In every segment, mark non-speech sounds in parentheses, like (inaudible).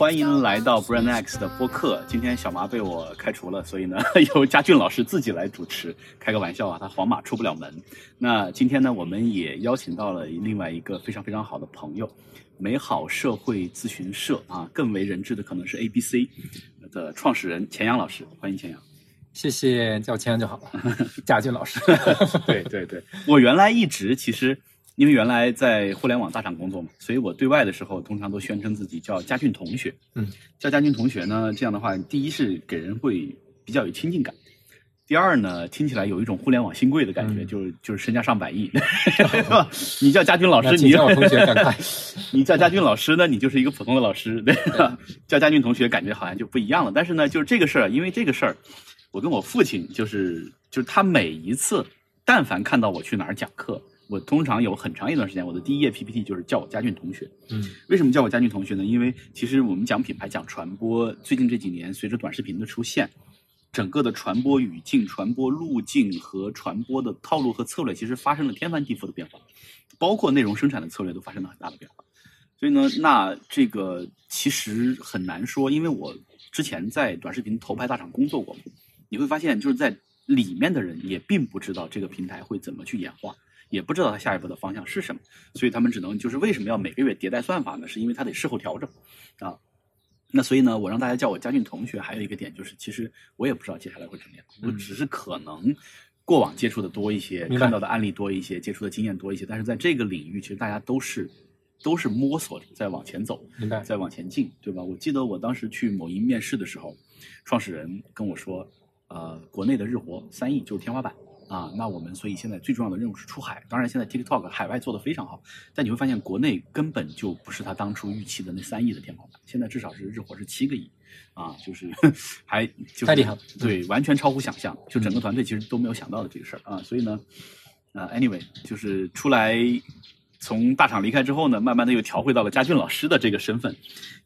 欢迎来到 Brand X 的播客。今天小麻被我开除了，所以呢，(laughs) 由佳俊老师自己来主持。开个玩笑啊，他皇马出不了门。那今天呢，我们也邀请到了另外一个非常非常好的朋友，美好社会咨询社啊，更为人知的可能是 ABC 的创始人钱阳老师，欢迎钱阳。谢谢，叫我钱阳就好了。(laughs) 佳俊老师，(laughs) 对对对，我原来一直其实因为原来在互联网大厂工作嘛，所以我对外的时候通常都宣称自己叫佳俊同学。嗯，叫佳俊同学呢，这样的话，第一是给人会比较有亲近感，第二呢，听起来有一种互联网新贵的感觉，嗯就是就是身家上百亿，(laughs) 是吧？你叫佳俊老师，你叫我 (laughs) 同学，赶快。你叫佳俊老师呢，你就是一个普通的老师，对吧？叫佳俊同学，感觉好像就不一样了。但是呢，就是这个事儿，因为这个事儿，我跟我父亲就是就是他每一次，但凡看到我去哪儿讲课，我通常有很长一段时间，我的第一页 PPT 就是叫我佳俊同学。嗯为什么叫我佳俊同学呢？因为其实我们讲品牌、讲传播，最近这几年随着短视频的出现，整个的传播语境、传播路径和传播的套路和策略，其实发生了天翻地覆的变化，包括内容生产的策略都发生了很大的变化。所以呢，那这个其实很难说，因为我之前在短视频头牌大厂工作过，你会发现就是在里面的人也并不知道这个平台会怎么去演化。也不知道它下一步的方向是什么，所以他们只能就是为什么要每个月迭代算法呢？是因为它得事后调整啊。那所以呢，我让大家叫我佳俊同学，还有一个点就是，其实我也不知道接下来会怎么样，我只是可能过往接触的多一些，看到的案例多一些，接触的经验多一些，但是在这个领域，其实大家都是都是摸索着在往前走，明白。在往前进，对吧？我记得我当时去某音面试的时候，创始人跟我说，呃，国内的日活三亿就是天花板啊。那我们所以现在最重要的任务是出海。当然，现在 TikTok 海外做的非常好，但你会发现国内根本就不是他当初预期的那三亿的天花板，现在至少是日活是七个亿啊，就是 (laughs) 还就是太厉害了对，完全超乎想象，就整个团队其实都没有想到的这个事儿啊。所以呢，呃，anyway，就是出来从大厂离开之后呢，慢慢的又调回到了佳俊老师的这个身份。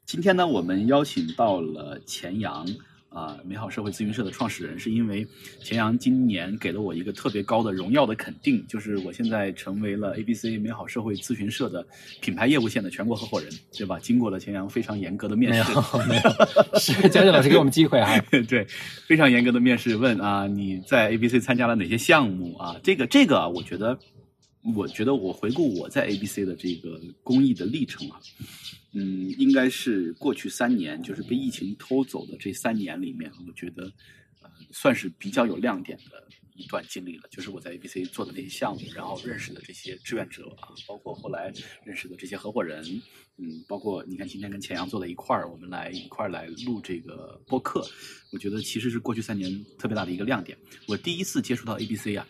今天呢，我们邀请到了钱阳啊、美好社会咨询社的创始人，是因为钱阳今年给了我一个特别高的荣耀的肯定，就是我现在成为了 ABC 美好社会咨询社的品牌业务线的全国合伙人，对吧？经过了钱阳非常严格的面试，没有，是佳俊老师给我们机会啊。(laughs) 对，非常严格的面试，问啊，你在 ABC 参加了哪些项目啊？这个这个啊，我觉得，我觉得我回顾我在 ABC 的这个公益的历程啊，嗯，应该是过去三年，就是被疫情偷走的这三年里面，我觉得，呃，算是比较有亮点的一段经历了。就是我在 ABC 做的那些项目，然后认识的这些志愿者啊，包括后来认识的这些合伙人，嗯，包括你看今天跟钱阳坐在一块儿，我们来一块儿来录这个播客，我觉得其实是过去三年特别大的一个亮点。我第一次接触到 ABC 啊，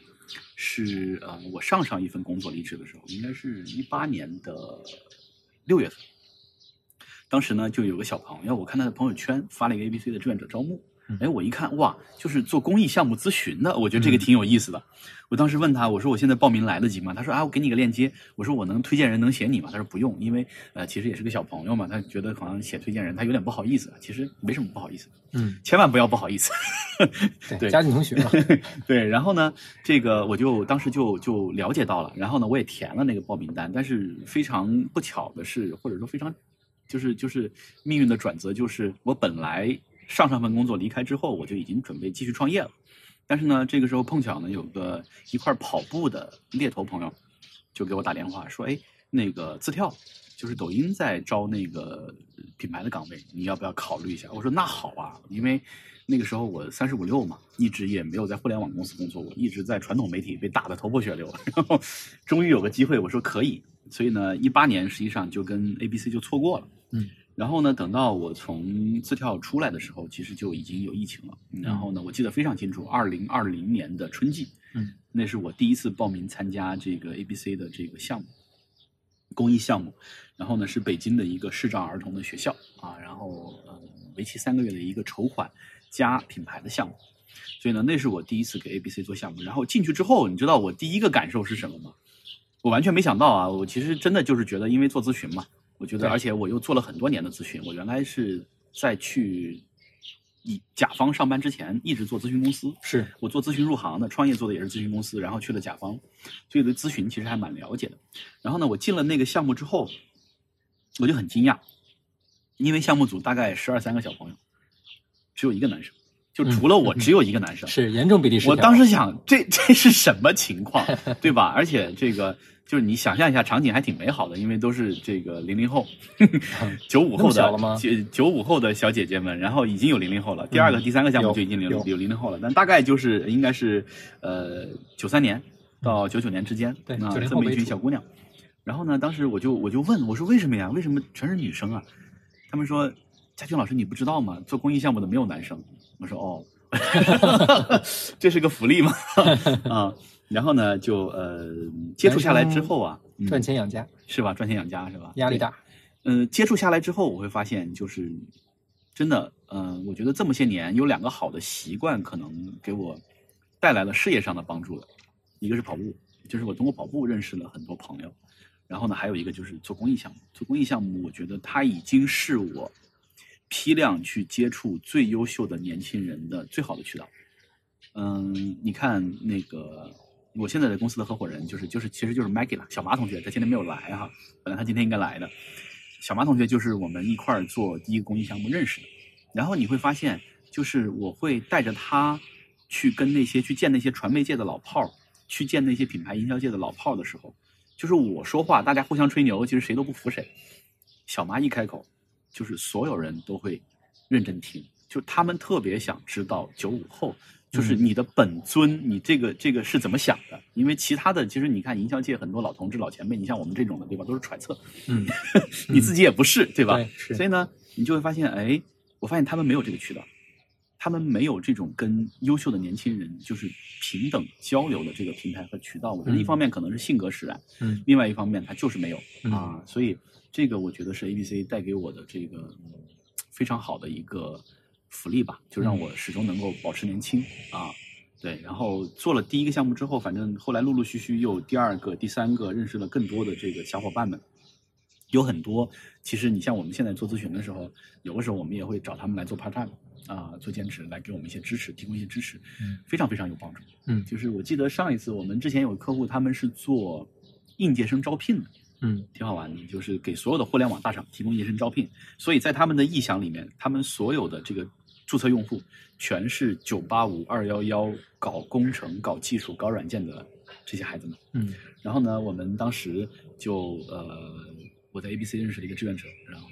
是呃我上上一份工作离职的时候，应该是一八年的六月份。当时呢，就有个小朋友，我看他的朋友圈发了一个 ABC 的志愿者招募嗯，哎，我一看，哇，就是做公益项目咨询的，我觉得这个挺有意思的。我当时问他，我说我现在报名来得及吗？他说啊，我给你个链接。我说我能推荐人能写你吗？他说不用，因为呃，其实也是个小朋友嘛，他觉得好像写推荐人他有点不好意思。其实没什么不好意思，嗯，千万不要不好意思。对，(laughs) 对佳俊同学嘛。(laughs) 对，然后呢，这个我就当时就就了解到了，然后呢，我也填了那个报名单，但是非常不巧的是，或者说非常，就是就是命运的转折，就是我本来上上份工作离开之后，我就已经准备继续创业了，但是呢，这个时候碰巧呢，有个一块跑步的猎头朋友就给我打电话说，哎，那个自跳。就是抖音在招那个品牌的岗位，你要不要考虑一下？我说那好啊，因为那个时候我三十五六嘛，一直也没有在互联网公司工作过，一直在传统媒体被打得头破血流，然后终于有个机会，我说可以，所以呢，一八年实际上就跟 ABC 就错过了，嗯，然后呢，等到我从字跳出来的时候，其实就已经有疫情了，然后呢，我记得非常清楚，二零二零年的春季，嗯，那是我第一次报名参加这个 ABC 的这个项目。公益项目，然后呢是北京的一个视障儿童的学校啊，然后呃为期三个月的一个筹款加品牌的项目，所以呢那是我第一次给 ABC 做项目，然后进去之后，你知道我第一个感受是什么吗？我完全没想到啊，我其实真的就是觉得，因为做咨询嘛，我觉得，而且我又做了很多年的咨询，我原来是在去以甲方上班之前一直做咨询公司，是我做咨询入行的，创业做的也是咨询公司，然后去了甲方，所以对咨询其实还蛮了解的。然后呢，我进了那个项目之后，我就很惊讶，因为项目组大概十二三个小朋友，只有一个男生，就除了我只有一个男生。是严重比例失调。我当时想，这这是什么情况，对吧？而且这个就是你想象一下，场景还挺美好的，因为都是这个零零后、(laughs) 九五后的九九五后的小姐姐们，然后已经有零零后了。第二个、嗯第三个项目就已经零有有零零后了，但大概就是应该是呃九三年到九九年之间，对啊90这么一群小姑娘。然后呢，当时我就我就问我说为什么呀？为什么全是女生啊？他们说佳俊老师你不知道吗？做公益项目的没有男生。我说哦，(laughs) 这是个福利吗？(laughs) 啊，然后呢，就呃接触下来之后啊，嗯赚钱养家，是吧？赚钱养家是吧？压力大。嗯、接触下来之后，我会发现就是真的，嗯、我觉得这么些年有两个好的习惯，可能给我带来了事业上的帮助的。一个是跑步，就是我通过跑步认识了很多朋友。然后呢，还有一个就是做公益项目。做公益项目，我觉得它已经是我批量去接触最优秀的年轻人的最好的渠道。嗯，你看那个我现在的公司的合伙人就是就是其实就是 Maggie 了，小马同学，他今天没有来哈，本来他今天应该来的。小马同学就是我们一块儿做第一个公益项目认识的，然后你会发现，就是我会带着他去跟那些去见那些传媒界的老炮儿，去见那些品牌营销界的老炮儿的时候，就是我说话，大家互相吹牛，其实谁都不服谁。小马一开口，就是所有人都会认真听，就他们特别想知道九五后，就是嗯你的本尊，你这个这个是怎么想的？因为其他的，其实你看营销界很多老同志、老前辈，你像我们这种的，对吧？都是揣测，嗯，(laughs) 你自己也不是，对吧？对是所以呢，你就会发现，哎，我发现他们没有这个渠道，他们没有这种跟优秀的年轻人就是平等交流的这个平台和渠道。我觉得嗯一方面可能是性格使然，嗯另外一方面他就是没有、嗯啊，所以这个我觉得是 A B C 带给我的这个嗯非常好的一个福利吧，就让我始终能够保持年轻啊。对，然后做了第一个项目之后，反正后来陆陆续续又有第二个、第三个，认识了更多的这个小伙伴们。有很多，其实你像我们现在做咨询的时候，有的时候我们也会找他们来做 part time 啊，做兼职，来给我们一些支持，提供一些支持，嗯非常非常有帮助。嗯就是我记得上一次我们之前有个客户，他们是做应届生招聘的，嗯挺好玩的，就是给所有的互联网大厂提供应届生招聘，所以在他们的意向里面，他们所有的这个注册用户全是九八五、二幺幺搞工程、搞技术、搞软件的这些孩子们。嗯然后呢，我们当时就呃，我在 ABC 认识了一个志愿者，然后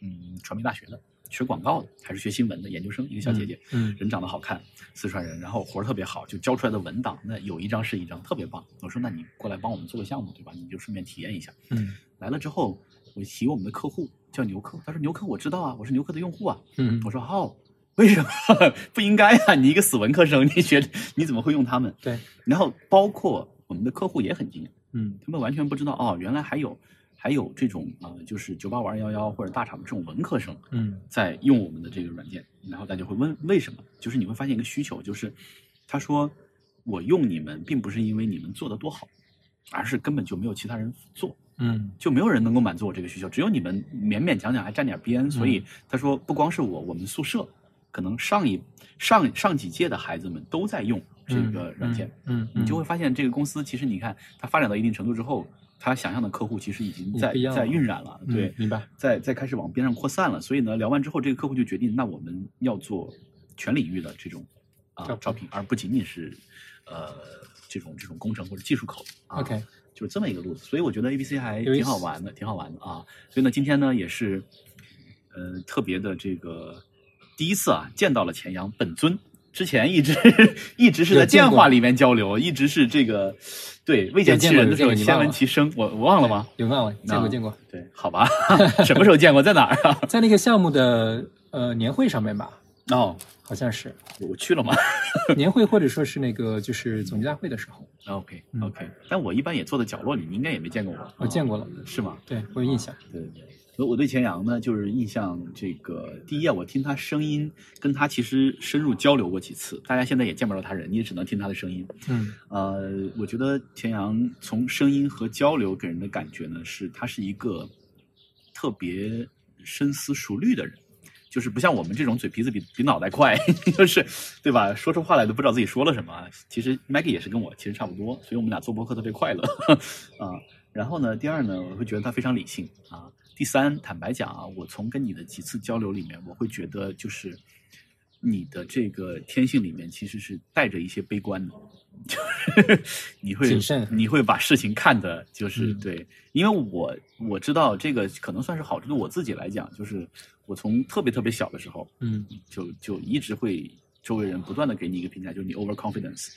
嗯，传媒大学的，学广告的，还是学新闻的研究生，一个小姐姐，嗯人长得好看，四川人，然后活儿特别好，就交出来的文档，那有一张是一张，特别棒。我说，那你过来帮我们做个项目，对吧？你就顺便体验一下。嗯来了之后，我提我们的客户叫牛客，他说牛客我知道啊，我是牛客的用户啊。嗯我说哦，为什么 (laughs) 不应该啊？你一个死文科生，你学你怎么会用他们？对，然后包括我们的客户也很惊讶，嗯他们完全不知道哦，原来还有还有这种啊、就是九八五二幺幺或者大厂的这种文科生嗯在用我们的这个软件，然后大家会问为什么？就是你会发现一个需求，就是他说我用你们并不是因为你们做的多好，而是根本就没有其他人做。嗯就没有人能够满足我这个需求，只有你们勉勉强强还沾点边。所以他说，不光是我，我们宿舍可能上一上上几届的孩子们都在用这个软件，嗯，你就会发现这个公司其实你看它发展到一定程度之后，它想象的客户其实已经在在晕染了，嗯对，明白在在开始往边上扩散了。所以呢，聊完之后，这个客户就决定，那我们要做全领域的这种啊、招聘招聘，而不仅仅是呃这种这种工程或者技术口啊。OK 就是这么一个路子，所以我觉得 A B C 还挺好玩的，挺好玩的啊。所以呢，今天呢也是，呃，特别的这个第一次啊见到了钱阳本尊。之前一直一直是在电话里面交流，一直是这个对未见其人的时候先闻其声，我我忘了吗？有忘了见啊过见过，对，好吧，(laughs) 什么时候见过，在哪儿啊？在那个项目的呃年会上面吧，哦，好像是我去了吗 (laughs) 年会或者说是那个就是总结大会的时候，？OK 嗯 OK，但我一般也坐在角落里，你应该也没见过我。我见过了啊是吗？对我有印象。对对对，我我对钱阳呢，就是印象这个第一啊，我听他声音，跟他其实深入交流过几次，大家现在也见不着他人，你也只能听他的声音。嗯呃，我觉得钱阳从声音和交流给人的感觉呢，是他是一个特别深思熟虑的人。就是不像我们这种嘴皮子比比脑袋快，(laughs) 就是对吧？说出话来都不知道自己说了什么。其实 Maggie 也是跟我其实差不多，所以我们俩做播客特别快乐 (laughs) 啊。然后呢，第二呢，我会觉得他非常理性啊。第三，坦白讲啊，我从跟你的几次交流里面，我会觉得就是你的这个天性里面其实是带着一些悲观的，就是你会谨慎你会把事情看的就是嗯。对，因为我我知道这个可能算是好处，对我自己来讲，就是我从特别特别小的时候，嗯。就就一直会周围人不断的给你一个评价，就是你 overconfidence，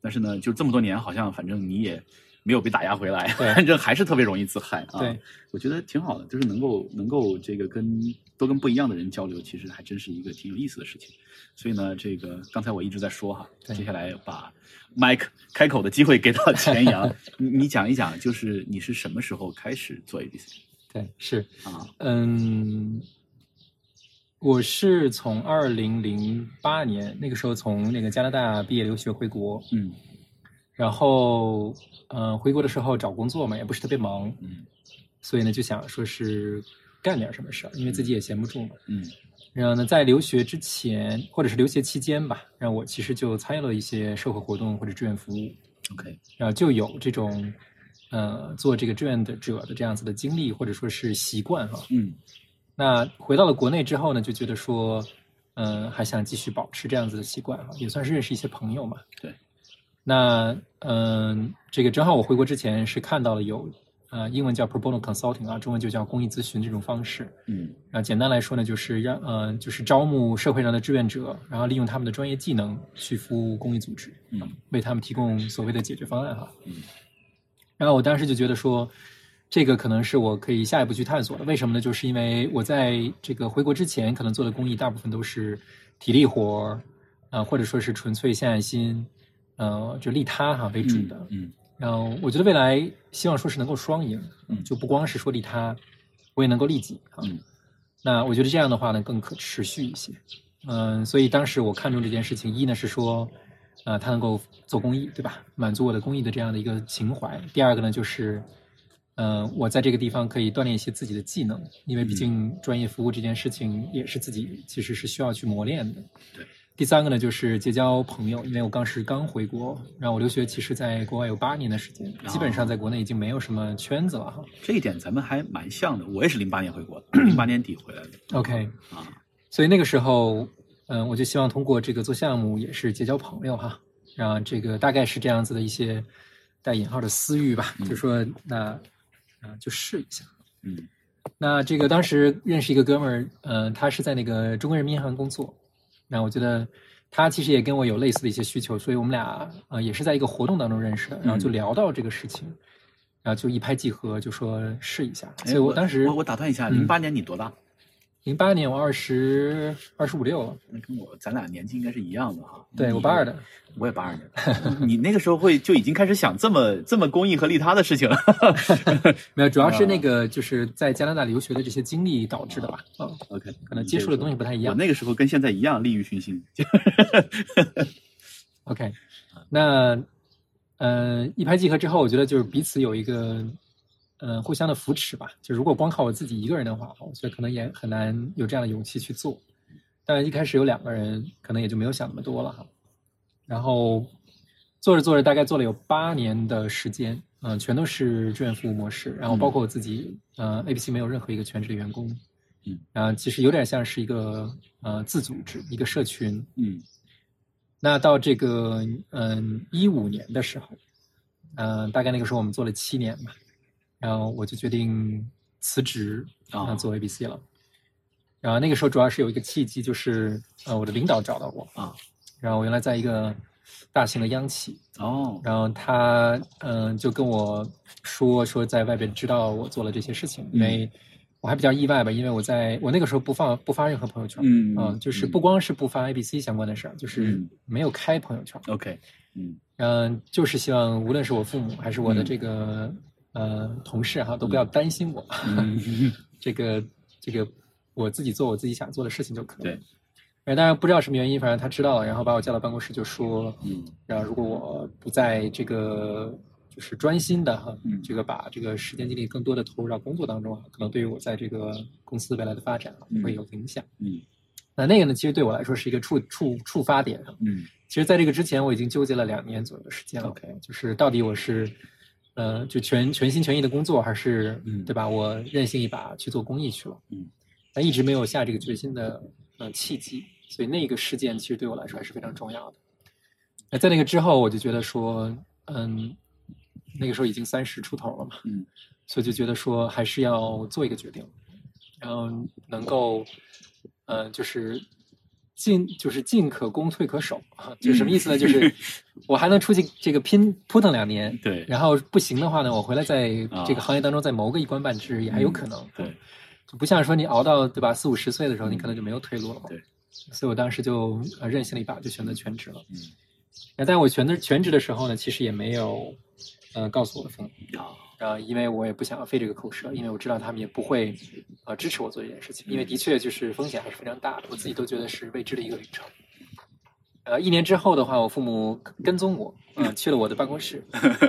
但是呢，就这么多年，好像反正你也没有被打压回来，反正还是特别容易自嗨啊。对，我觉得挺好的，就是能够能够这个跟多跟不一样的人交流，其实还真是一个挺有意思的事情。所以呢，这个刚才我一直在说哈，对。接下来把 Mike 开口的机会给到 (laughs) 钱阳，你你讲一讲，就是你是什么时候开始做 ABC 对是，啊？嗯，我是从二零零八年那个时候从那个加拿大毕业留学回国，嗯。然后呃回国的时候找工作嘛，也不是特别忙，嗯。所以呢就想说是干点什么事儿，因为自己也闲不住嘛。嗯然后呢，在留学之前或者是留学期间吧，然后我其实就参与了一些社会活动或者志愿服务，，OK，然后就有这种呃做这个志愿的者的这样子的经历或者说是习惯哈。嗯那回到了国内之后呢，就觉得说，嗯、还想继续保持这样子的习惯哈，也算是认识一些朋友嘛。对。那嗯、这个正好我回国之前是看到了有呃英文叫 pro bono consulting 啊，中文就叫公益咨询这种方式。嗯然后简单来说呢，就是让呃就是招募社会上的志愿者，然后利用他们的专业技能去服务公益组织，嗯为他们提供所谓的解决方案哈。嗯然后我当时就觉得说，这个可能是我可以下一步去探索的。为什么呢？就是因为我在这个回国之前，可能做的公益大部分都是体力活儿，啊、或者说是纯粹献爱心，呃，就利他哈为主的。嗯然后我觉得未来希望说是能够双赢，嗯就不光是说利他，我也能够利己啊。嗯那我觉得这样的话呢，更可持续一些。嗯，所以当时我看中这件事情，一呢是说，呃，它能够做公益，对吧？满足我的公益的这样的一个情怀。第二个呢，就是，呃，我在这个地方可以锻炼一些自己的技能，因为毕竟专业服务这件事情也是自己其实是需要去磨练的。对。第三个呢，就是结交朋友，因为我当时刚回国，然后我留学其实在国外有八年的时间，基本上在国内已经没有什么圈子了哈。这一点咱们还蛮像的，我也是零八年回国的，(clears throat) 零八年底回来的 OK，啊。所以那个时候，嗯、我就希望通过这个做项目也是结交朋友哈，然后这个大概是这样子的一些带引号的私欲吧，就说那啊、就试一下。嗯那这个当时认识一个哥们儿，嗯、他是在那个中国人民银行工作，那我觉得他其实也跟我有类似的一些需求，所以我们俩呃也是在一个活动当中认识的，然后就聊到这个事情，然后就一拍即合，就说试一下。哎所以我当时我我打断一下，嗯零八年你多大？零八年我二十二十五六了，那跟我咱俩年纪应该是一样的哈。对我八二的，我也八二年的。你那个时候会就已经开始想这么这么公益和利他的事情了。(laughs) 没有，主要是那啊个就是在加拿大留学的这些经历导致的吧，哦、OK，可能接触的东西不太一样。我那个时候跟现在一样利欲熏心。(laughs) OK，那呃一拍即合之后，我觉得就是彼此有一个呃互相的扶持吧。就如果光靠我自己一个人的话，我觉得可能也很难有这样的勇气去做。但一开始有两个人，可能也就没有想那么多了哈。然后做着做着，大概做了有八年的时间，嗯、全都是志愿服务模式，然后包括我自己，呃，ABC 没有任何一个全职的员工，嗯，然后其实有点像是一个呃自组织，一个社群，嗯那到这个嗯一五年的时候，嗯、大概那个时候我们做了七年吧，然后我就决定辞职啊啊、做 ABC 了。然后那个时候主要是有一个契机，就是呃我的领导找到我，啊然后我原来在一个大型的央企，哦。然后他嗯、就跟我说说在外边知道我做了这些事情，因为我还比较意外吧，因为我在我那个时候不放不发任何朋友圈，嗯啊就是嗯。不光是不发 ABC 相关的事儿，就是嗯没有开朋友圈，OK 嗯。嗯，就是希望无论是我父母还是我的嗯。这个、呃同事哈，都不要担心我，嗯 (laughs) 这个这个我自己做我自己想做的事情就可以。对。哎，当然不知道什么原因，反正他知道了，然后把我叫到办公室，就说，嗯然后如果我不在这个就是专心的哈，嗯这个把这个时间精力更多的投入到工作当中啊，可能对于我在这个公司未来的发展会有影响。嗯那那个呢，其实对我来说是一个触触触发点。嗯其实，在这个之前，我已经纠结了两年左右的时间了。OK 就是到底我是，呃，就全全心全意的工作，还是，嗯对吧？我任性一把去做公益去了。嗯，但一直没有下这个决心的呃契机，所以那个事件其实对我来说还是非常重要的。那在那个之后，我就觉得说，嗯，那个时候已经三十出头了嘛，嗯所以就觉得说还是要做一个决定，然后能够，呃，就是进就是进可攻，退可守啊，就是什么意思呢？就是 (laughs) 我还能出去这个拼扑腾两年，对然后不行的话呢，我回来在啊这个行业当中再谋个一官半职也还有可能，对，就不像说你熬到对吧四五十岁的时候，你可能就没有退路了嘛。对，所以我当时就呃任性了一把，就选择全职了。嗯那但我选择全职的时候呢，其实也没有呃告诉我的父母。啊啊，因为我也不想要费这个口舌，因为我知道他们也不会呃支持我做这件事情，因为的确就是风险还是非常大的，我自己都觉得是未知的一个旅程。呃，一年之后的话，我父母跟踪我，呃，去了我的办公室，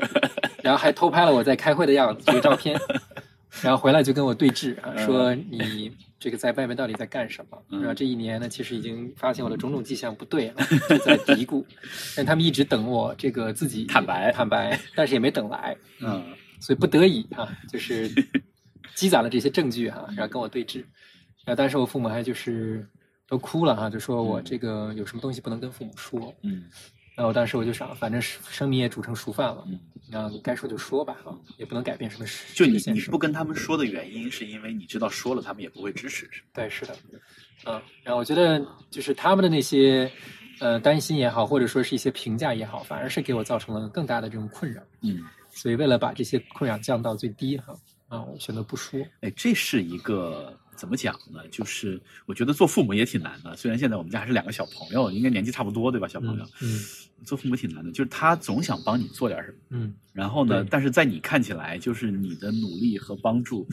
(laughs) 然后还偷拍了我在开会的样子，这个照片，(laughs) 然后回来就跟我对峙啊，说你这个在外面到底在干什么？嗯然后这一年呢，其实已经发现我的种种迹象不对了，就在嘀咕，(laughs) 但他们一直等我这个自己坦白坦白，但是也没等来，嗯所以不得已啊，就是积攒了这些证据哈、然后跟我对峙。然后当时我父母还就是都哭了哈、就说我这个有什么东西不能跟父母说。嗯然后我当时我就想，反正生米也煮成熟饭了，嗯，然后该说就说吧哈、也不能改变什么事。就你你不跟他们说的原因，是因为你知道说了他们也不会支持，是吗？对，是的，嗯，然后我觉得就是他们的那些呃担心也好，或者说是一些评价也好，反而是给我造成了更大的这种困扰。嗯，所以为了把这些困扰降到最低哈，啊，我选择不说。哎，这是一个怎么讲呢？就是我觉得做父母也挺难的。虽然现在我们家还是两个小朋友，应该年纪差不多，对吧？小朋友，嗯做父母挺难的，就是他总想帮你做点什么。嗯然后呢，但是在你看起来，就是你的努力和帮助，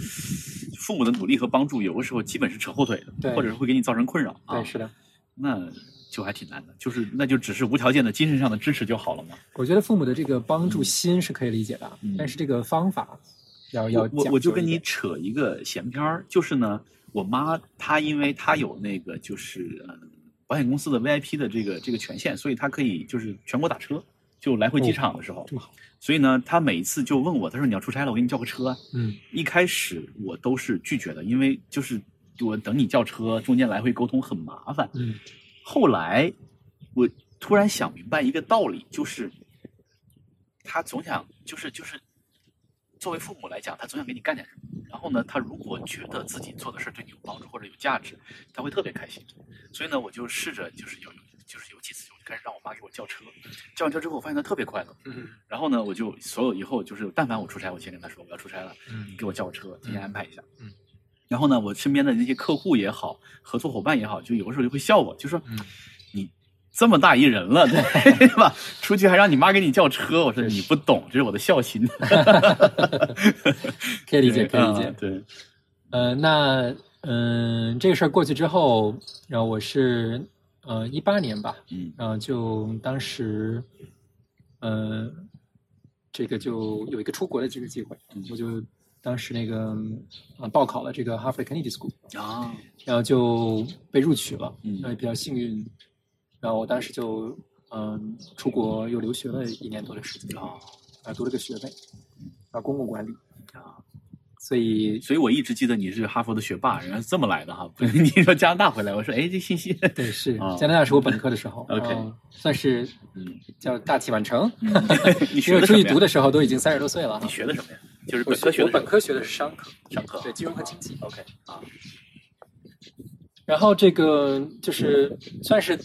父母的努力和帮助，有的时候基本是扯后腿的，对或者是会给你造成困扰嗯，啊对，。是的。那就还挺难的，就是那就只是无条件的精神上的支持就好了嘛。我觉得父母的这个帮助心是可以理解的，嗯但是这个方法要要我我就跟你扯一个闲篇儿，就是呢，我妈她因为她有那个就是呃保险公司的 VIP 的这个这个权限，所以她可以就是全国打车，就来回机哦场的时候，这么好，所以呢，她每一次就问我，她说你要出差了，我给你叫个车啊。嗯一开始我都是拒绝的，因为就是我等你叫车，中间来回沟通很麻烦。嗯后来我突然想明白一个道理，就是他总想就是就是作为父母来讲，他总想给你干点什么。然后呢，他如果觉得自己做的事儿对你有帮助或者有价值，他会特别开心。所以呢，我就试着就是有就是有几次我就开始让我妈给我叫车，叫完车之后，我发现她特别快乐。嗯然后呢，我就所有以后就是，但凡我出差，我先跟她说我要出差了，给我叫个车，提前安排一下。嗯。然后呢，我身边的那些客户也好，合作伙伴也好，就有的时候就会笑我，就说：“嗯你这么大一人了，(laughs) 对吧？出去还让你妈给你叫车。”我说：“你不懂，这是我的孝心。(laughs) (laughs) 可以理解，可以理解啊。对，呃，那嗯、这个事儿过去之后，然后我是呃一八年吧，嗯然后就当时，呃，这个就有一个出国的这个机会，嗯我就当时那个啊报考了这个 Harvard Kennedy School，啊，然后就被录取了，嗯。也比较幸运，然后我当时就嗯、出国又留学了一年多的时间，啊。啊读了个学位，啊公共管理，啊！所以所以我一直记得你是哈佛的学霸，原来是这么来的哈。不是 (laughs) 你说加拿大回来，我说哎，这信息，对是啊。加拿大是我本科的时候 (laughs) OK 算是嗯，叫大器晚成，嗯。(laughs) 你因为出去学的什么呀？读的时候都已经三十多岁了你。学的什么呀？就是本科学的我本科学的是商科，商科，对金融和经济。OK 啊，然后这个就是算是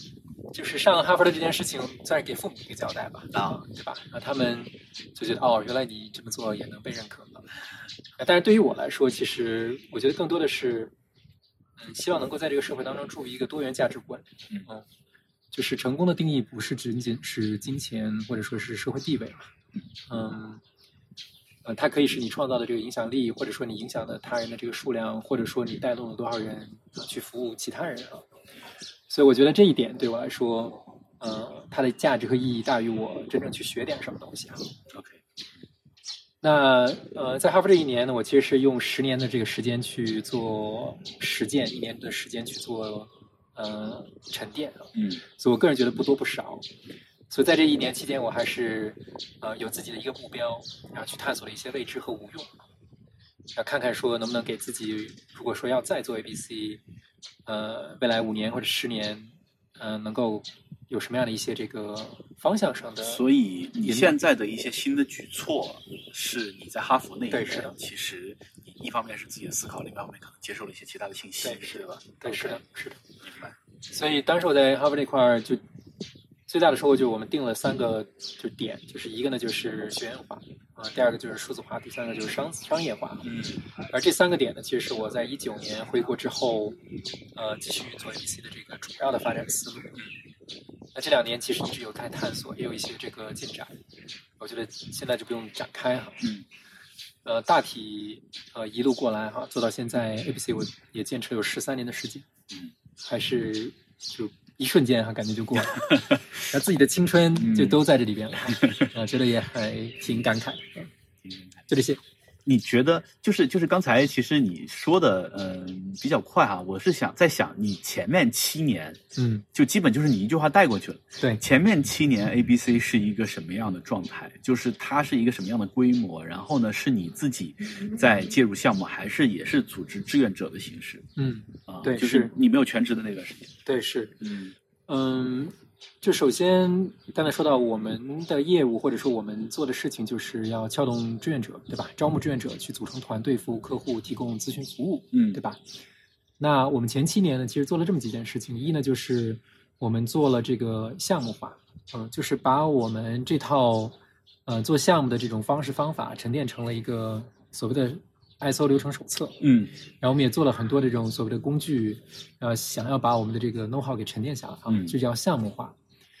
就是上哈佛的这件事情，算是给父母一个交代吧，啊，对吧？那他们就觉得哦，原来你这么做也能被认可了。但是对于我来说，其实我觉得更多的是，嗯，希望能够在这个社会当中注入一个多元价值观。嗯就是成功的定义不是仅仅是金钱或者说是社会地位嘛，嗯，呃，它可以是你创造的这个影响力，或者说你影响的他人的这个数量，或者说你带动了多少人啊去服务其他人啊。所以我觉得这一点对我来说，呃，它的价值和意义大于我真正去学点什么东西啊。OK，那呃，在哈佛这一年呢，我其实是用十年的这个时间去做实践，一年的时间去做呃沉淀啊，嗯所以我个人觉得不多不少。所以在这一年期间，我还是呃有自己的一个目标，然后去探索了一些未知和无用，要看看说能不能给自己，如果说要再做 ABC，呃，未来五年或者十年，呃，能够有什么样的一些这个方向上的，所以你现在的一些新的举措，是你在哈佛那一年是的，其实你一方面是自己的思考，另一方面可能接受了一些其他的信息，对是对吧？对，是的是的。明白。所以当时我在哈佛那块儿就最大的收获就是我们定了三个就点，就是一个呢就是学院化啊、第二个就是数字化，第三个就是商商业化。嗯而这三个点呢，其实是我在一九年回国之后，呃，继续做 ABC 的这个主要的发展思路。那这两年其实一直有在探索，也有一些这个进展。我觉得现在就不用展开哈。嗯呃，大体呃一路过来哈，做到现在 ABC 我也坚持有十三年的时间，嗯，还是就一瞬间哈，感觉就过了，(laughs) 然后自己的青春就都在这里边了，啊、觉得也还挺感慨。就这些，你觉得就是就是刚才其实你说的，嗯、比较快啊、我是想在想你前面七年嗯，就基本就是你一句话带过去了。对，前面七年 A B C 是一个什么样的状态？就是它是一个什么样的规模？然后呢，是你自己在介入项目，还是也是组织志愿者的形式嗯，啊？对就是是你没有全职的那段时间。对，是，嗯嗯，就首先刚才说到我们的业务或者说我们做的事情，就是要撬动志愿者，对吧？招募志愿者去组成团队服务客户，提供咨询服务，嗯对吧？那我们前七年呢，其实做了这么几件事情。一呢，就是我们做了这个项目化，嗯、就是把我们这套呃做项目的这种方式方法沉淀成了一个所谓的 ISO 流程手册。嗯然后我们也做了很多这种所谓的工具，呃，想要把我们的这个 know how 给沉淀下来啊，嗯就叫项目化。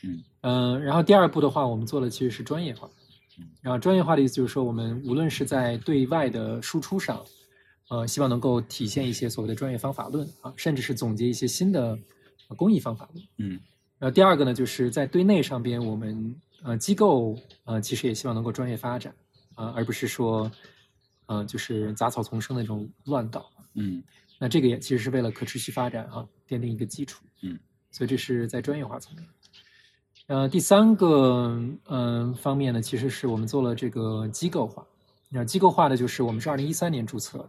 嗯嗯、然后第二步的话，我们做的其实是专业化嗯。然后专业化的意思就是说，我们无论是在对外的输出上，呃，希望能够体现一些所谓的专业方法论啊，甚至是总结一些新的呃工艺方法论。嗯然后第二个呢，就是在对内上边，我们呃机构呃其实也希望能够专业发展啊、而不是说呃就是杂草丛生的那种乱岛。嗯那这个也其实是为了可持续发展啊，奠定一个基础。嗯，所以这是在专业化层面。呃，第三个嗯、呃方面呢，其实是我们做了这个机构化。那机构化的就是我们是二零一三年注册的，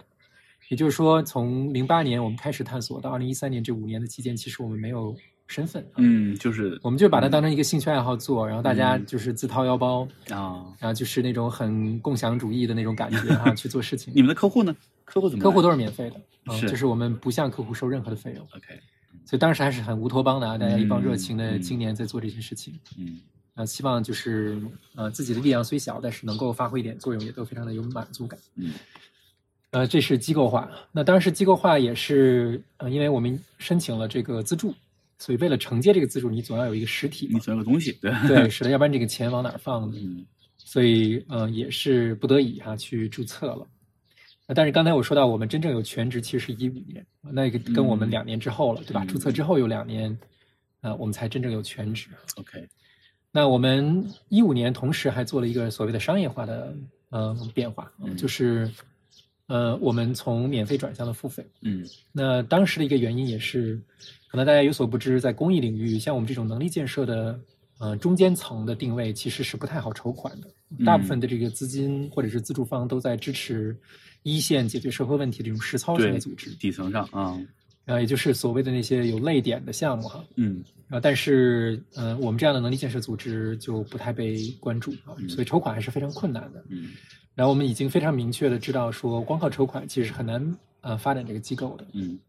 也就是说从零八年我们开始探索到二零一三年这五年的期间，其实我们没有身份，啊，嗯，就是我们就把它当成一个兴趣爱好做，然后大家嗯就是自掏腰包，啊，然后就是那种很共享主义的那种感觉哈、(laughs) 去做事情。你们的客户呢？客户怎么？客户都是免费的，就是我们不向客户收任何的费用，OK，所以当时还是很乌托邦的啊，大家一帮热情的嗯青年在做这些事情，嗯啊，希望就是呃自己的力量虽小，但是能够发挥一点作用，也都非常的有满足感。嗯呃，这是机构化。那当时机构化也是呃，因为我们申请了这个资助，所以为了承接这个资助，你总要有一个实体你总要有个东西，对对，(laughs) 是的，要不然这个钱往哪儿放呢？嗯所以呃也是不得已哈、去注册了。呃但是刚才我说到，我们真正有全职其实是一五年，那个跟我们嗯两年之后了，对吧？嗯注册之后有两年，呃，我们才真正有全职。，OK，那我们一五年同时还做了一个所谓的商业化的呃变化，嗯就是呃我们从免费转向了付费。嗯那当时的一个原因也是，可能大家有所不知，在公益领域，像我们这种能力建设的呃中间层的定位，其实是不太好筹款的。大部分的这个资金或者是资助方都在支持一线解决社会问题的这种实操型的组织，底层上啊，呃，也就是所谓的那些有泪点的项目哈。嗯啊，但是，呃，我们这样的能力建设组织就不太被关注所以筹款还是非常困难的。嗯然后我们已经非常明确的知道说，光靠筹款其实是很难呃发展这个机构的。嗯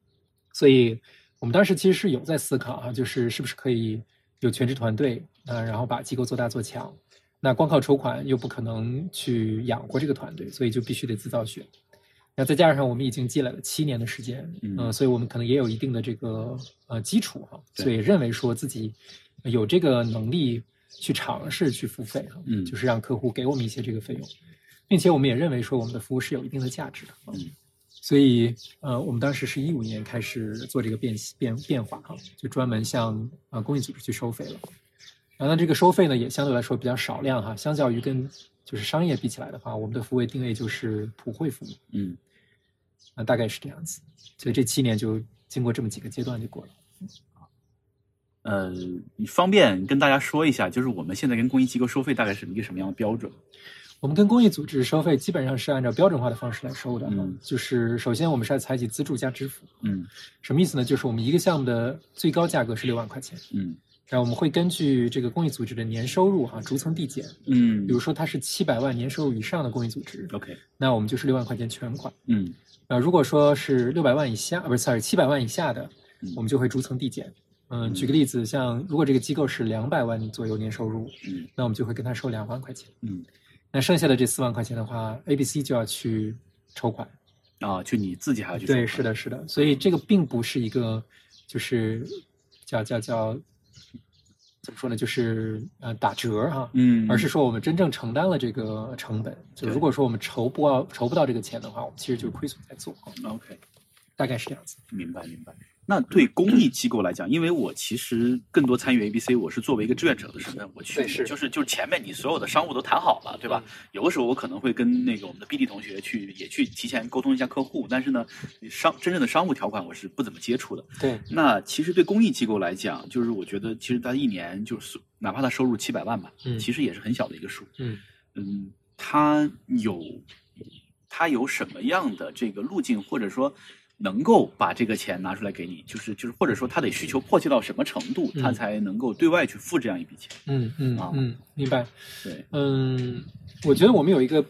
所以我们当时其实是有在思考啊，就是是不是可以有全职团队啊、然后把机构做大做强。那光靠筹款又不可能去养活这个团队，所以就必须得自造血。那再加上我们已经积累了七年的时间，嗯呃所以我们可能也有一定的这个呃基础哈、对所以认为说自己有这个能力去尝试去付费哈、嗯就是让客户给我们一些这个费用，并且我们也认为说我们的服务是有一定的价值的。啊嗯所以，呃，我们当时是一五年开始做这个变变变化哈，就专门向呃公益组织去收费了。然后呢，这个收费呢也相对来说比较少量哈，相较于跟就是商业比起来的话，我们的服务定位就是普惠服务，嗯啊、大概是这样子。所以这七年就经过这么几个阶段就过了。呃，你方便跟大家说一下，就是我们现在跟公益机构收费大概是一个什么样的标准？我们跟公益组织收费基本上是按照标准化的方式来收的，嗯就是首先我们是要采取资助加支付，嗯什么意思呢？就是我们一个项目的最高价格是六万块钱，嗯然后我们会根据这个公益组织的年收入哈、逐层递减，嗯比如说它是七百万年收入以上的公益组织，，OK，那我们就是六万块钱全款。嗯呃，如果说是六百万以下，呃不是，sorry，七百万以下的嗯，我们就会逐层递减。嗯，举个例子，像如果这个机构是两百万左右年收入，嗯那我们就会跟他收两万块钱。嗯那剩下的这四万块钱的话，A、B、C 就要去筹款。啊，就你自己还要去对，是的，是的。所以这个并不是一个，就是叫叫叫怎么说呢？就是呃打折哈，嗯，而是说我们真正承担了这个成本。就对如果说我们筹不到筹不到这个钱的话，我们其实就是亏损在做，OK。大概是这样子。明白明白。那对公益机构来讲，因为我其实更多参与 ABC，我是作为一个志愿者的身份，我去是就是就是前面你所有的商务都谈好了，对吧？有的时候我可能会跟那个我们的 BD 同学去也去提前沟通一下客户，但是呢，商真正的商务条款我是不怎么接触的。对，那其实对公益机构来讲，就是我觉得其实他一年就是哪怕他收入七百万吧，嗯其实也是很小的一个数。嗯嗯，他有他有什么样的这个路径，或者说能够把这个钱拿出来给你，就是就是或者说他得需求迫切到什么程度，嗯他才能够对外去付这样一笔钱？嗯嗯啊嗯，明白。对，嗯，我觉得我们有一个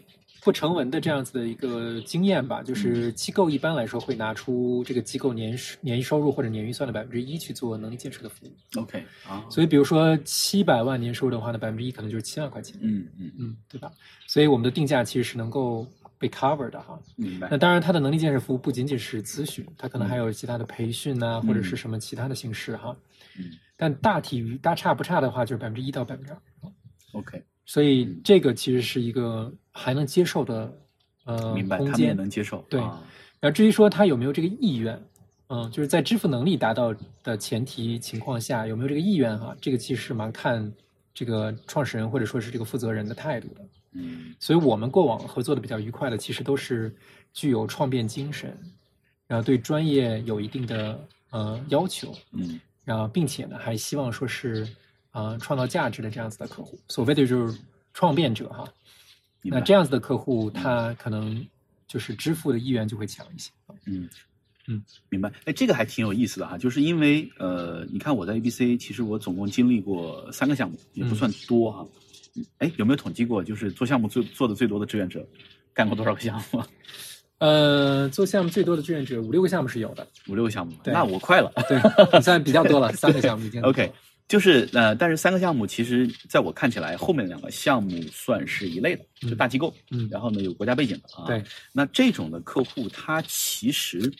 不成文的这样子的一个经验吧，就是机构一般来说会拿出这个机构年年收入或者年预算的百分之一去做能力建设的服务。OK 啊，所以，比如说七百万年收入的话呢，百分之一可能就是七万块钱，嗯嗯，嗯，对吧？所以我们的定价其实是能够被 cover 的哈。明白那。当然，他的能力建设服务不仅仅是咨询，他可能还有其他的培训呐、或者是什么其他的形式哈。嗯但大体于大差不差的话，就是百分之一到百分之二。OK，所以这个其实是一个还能接受的呃明白，空他们也间。能接受。对啊然后至于说他有没有这个意愿，嗯，就是在支付能力达到的前提情况下，有没有这个意愿哈、这个其实是蛮看这个创始人或者说是这个负责人的态度的。嗯所以我们过往合作的比较愉快的，其实都是具有创变精神，然后对专业有一定的呃要求，嗯然后并且呢还希望说是呃创造价值的这样子的客户，所谓的就是创变者哈。那这样子的客户，他可能就是支付的意愿就会强一些。嗯嗯，明白。哎，这个还挺有意思的哈，就是因为呃，你看我在 ABC，其实我总共经历过三个项目，也不算多哈。嗯哎，有没有统计过，就是做项目最做的最多的志愿者，干过多少个项目？(laughs) 呃，做项目最多的志愿者五六个项目是有的，五六个项目，那我快了。对，你算比较多了，三个项目已经 (laughs) OK，就是呃，但是三个项目其实在我看起来，后面两个项目算是一类的，就大机构，嗯然后呢有国家背景的啊。对，那这种的客户，他其实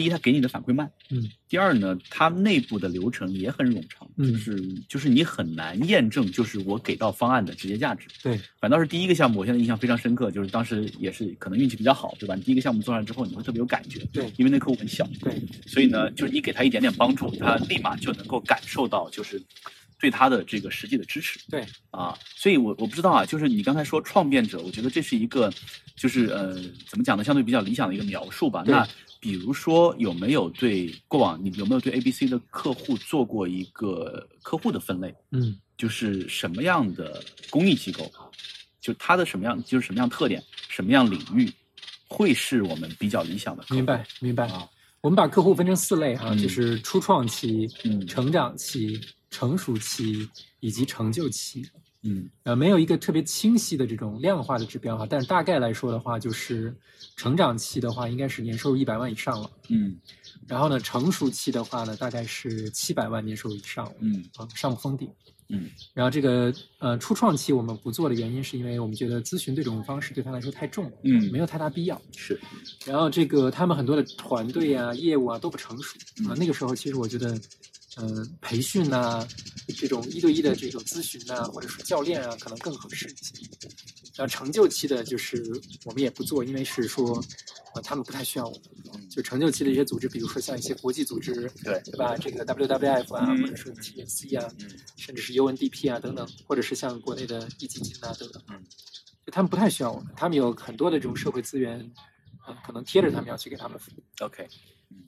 第一，他给你的反馈慢，嗯，第二呢，他内部的流程也很冗长，嗯就是就是你很难验证，就是我给到方案的直接价值。对，反倒是第一个项目，我现在印象非常深刻，就是当时也是可能运气比较好，对吧？你第一个项目做上之后，你会特别有感觉，对因为那客户很小，对，所以呢，就是你给他一点点帮助，他立马就能够感受到，就是对他的这个实际的支持。对，啊，所以我我不知道啊，就是你刚才说创变者，我觉得这是一个，就是呃，怎么讲呢，相对比较理想的一个描述吧。那比如说有没有对过往你有没有对 A、B、C 的客户做过一个客户的分类？嗯就是什么样的公益机构啊，就它的什么样，就是什么样特点，什么样领域，会是我们比较理想的客户。明白明白。啊，我们把客户分成四类哈、嗯就是初创期、嗯成长期、成熟期以及成就期。嗯呃，没有一个特别清晰的这种量化的指标哈，但是大概来说的话，就是成长期的话，应该是年收入一百万以上了。嗯然后呢，成熟期的话呢，大概是七百万年收入以上了，嗯啊，上不封顶。嗯然后这个呃初创期我们不做的原因，是因为我们觉得咨询这种方式对他来说太重了，嗯没有太大必要。是然后这个他们很多的团队啊、业务啊都不成熟啊嗯，那个时候其实我觉得，呃，培训呐、这种一对一的这种咨询呐、或者是教练啊，可能更合适一些。然后成就期的，就是我们也不做，因为是说，呃，他们不太需要我们。就成就期的一些组织，比如说像一些国际组织，对对吧？这个 WWF 啊，嗯或者是 TNC 啊，嗯甚至是 UNDP 啊等等，或者是像国内的壹基金啊等等，嗯，就他们不太需要我们，他们有很多的这种社会资源，呃，可能贴着他们要去给他们服务。OK，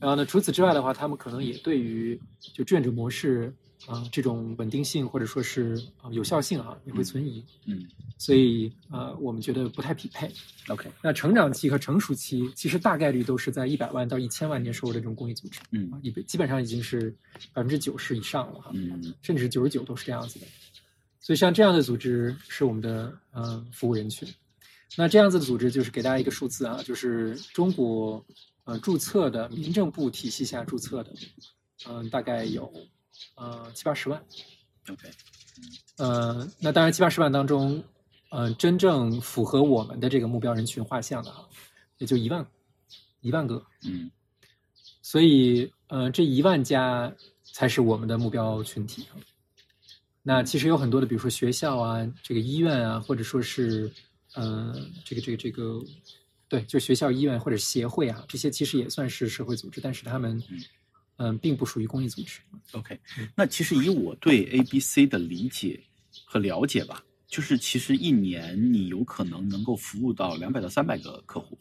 然后呢，除此之外的话，他们可能也对于就志愿者模式啊、这种稳定性或者说是啊、有效性啊也会存疑，嗯所以呃我们觉得不太匹配。，OK，那成长期和成熟期其实大概率都是在一百万到一千万年收入的这种公益组织嗯啊，基本基本上已经是百分之九十以上了哈。嗯甚至是九十九都是这样子的。所以像这样的组织是我们的呃服务人群。那这样子的组织就是给大家一个数字啊，就是中国呃注册的民政部体系下注册的，嗯、大概有呃七八十万。，OK，呃，那当然七八十万当中，呃，真正符合我们的这个目标人群画像的哈，也就一万一万个。嗯所以，呃，这一万家才是我们的目标群体。那其实有很多的，比如说学校啊，这个医院啊，或者说是，呃，这个这个这个，对，就学校、医院或者协会啊，这些其实也算是社会组织，但是他们，嗯、并不属于公益组织。，OK 嗯。那其实以我对 ABC 的理解和了解吧，就是其实一年你有可能能够服务到两百到三百个客户，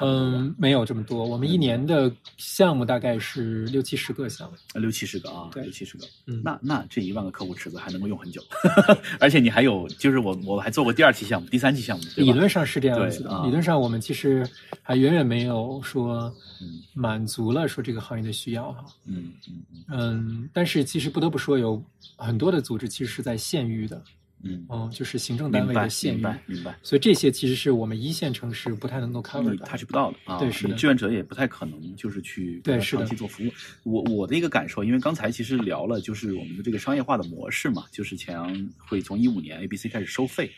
差不多吧嗯，没有这么多，我们一年的项目大概是六七十个项目。呃六七十个啊，对六七十个。嗯，那那这一万个客户池子还能够用很久，(laughs) 而且你还有，就是我我还做过第二期项目、第三期项目，对吧理论上是这样子的。理论上，我们其实还远远没有说嗯满足了说这个行业的需要哈。嗯嗯嗯嗯，但是其实不得不说，有很多的组织其实是在县域的，嗯，哦，就是行政单位的县域，明白明白，所以这些其实是我们一线城市不太能够 cover 你的。touch 不到的啊，对是的志愿者也不太可能就是去对长期做服务。我我的一个感受，因为刚才其实聊了，就是我们的这个商业化的模式嘛，就是钱阳会从一五年 ABC 开始收费。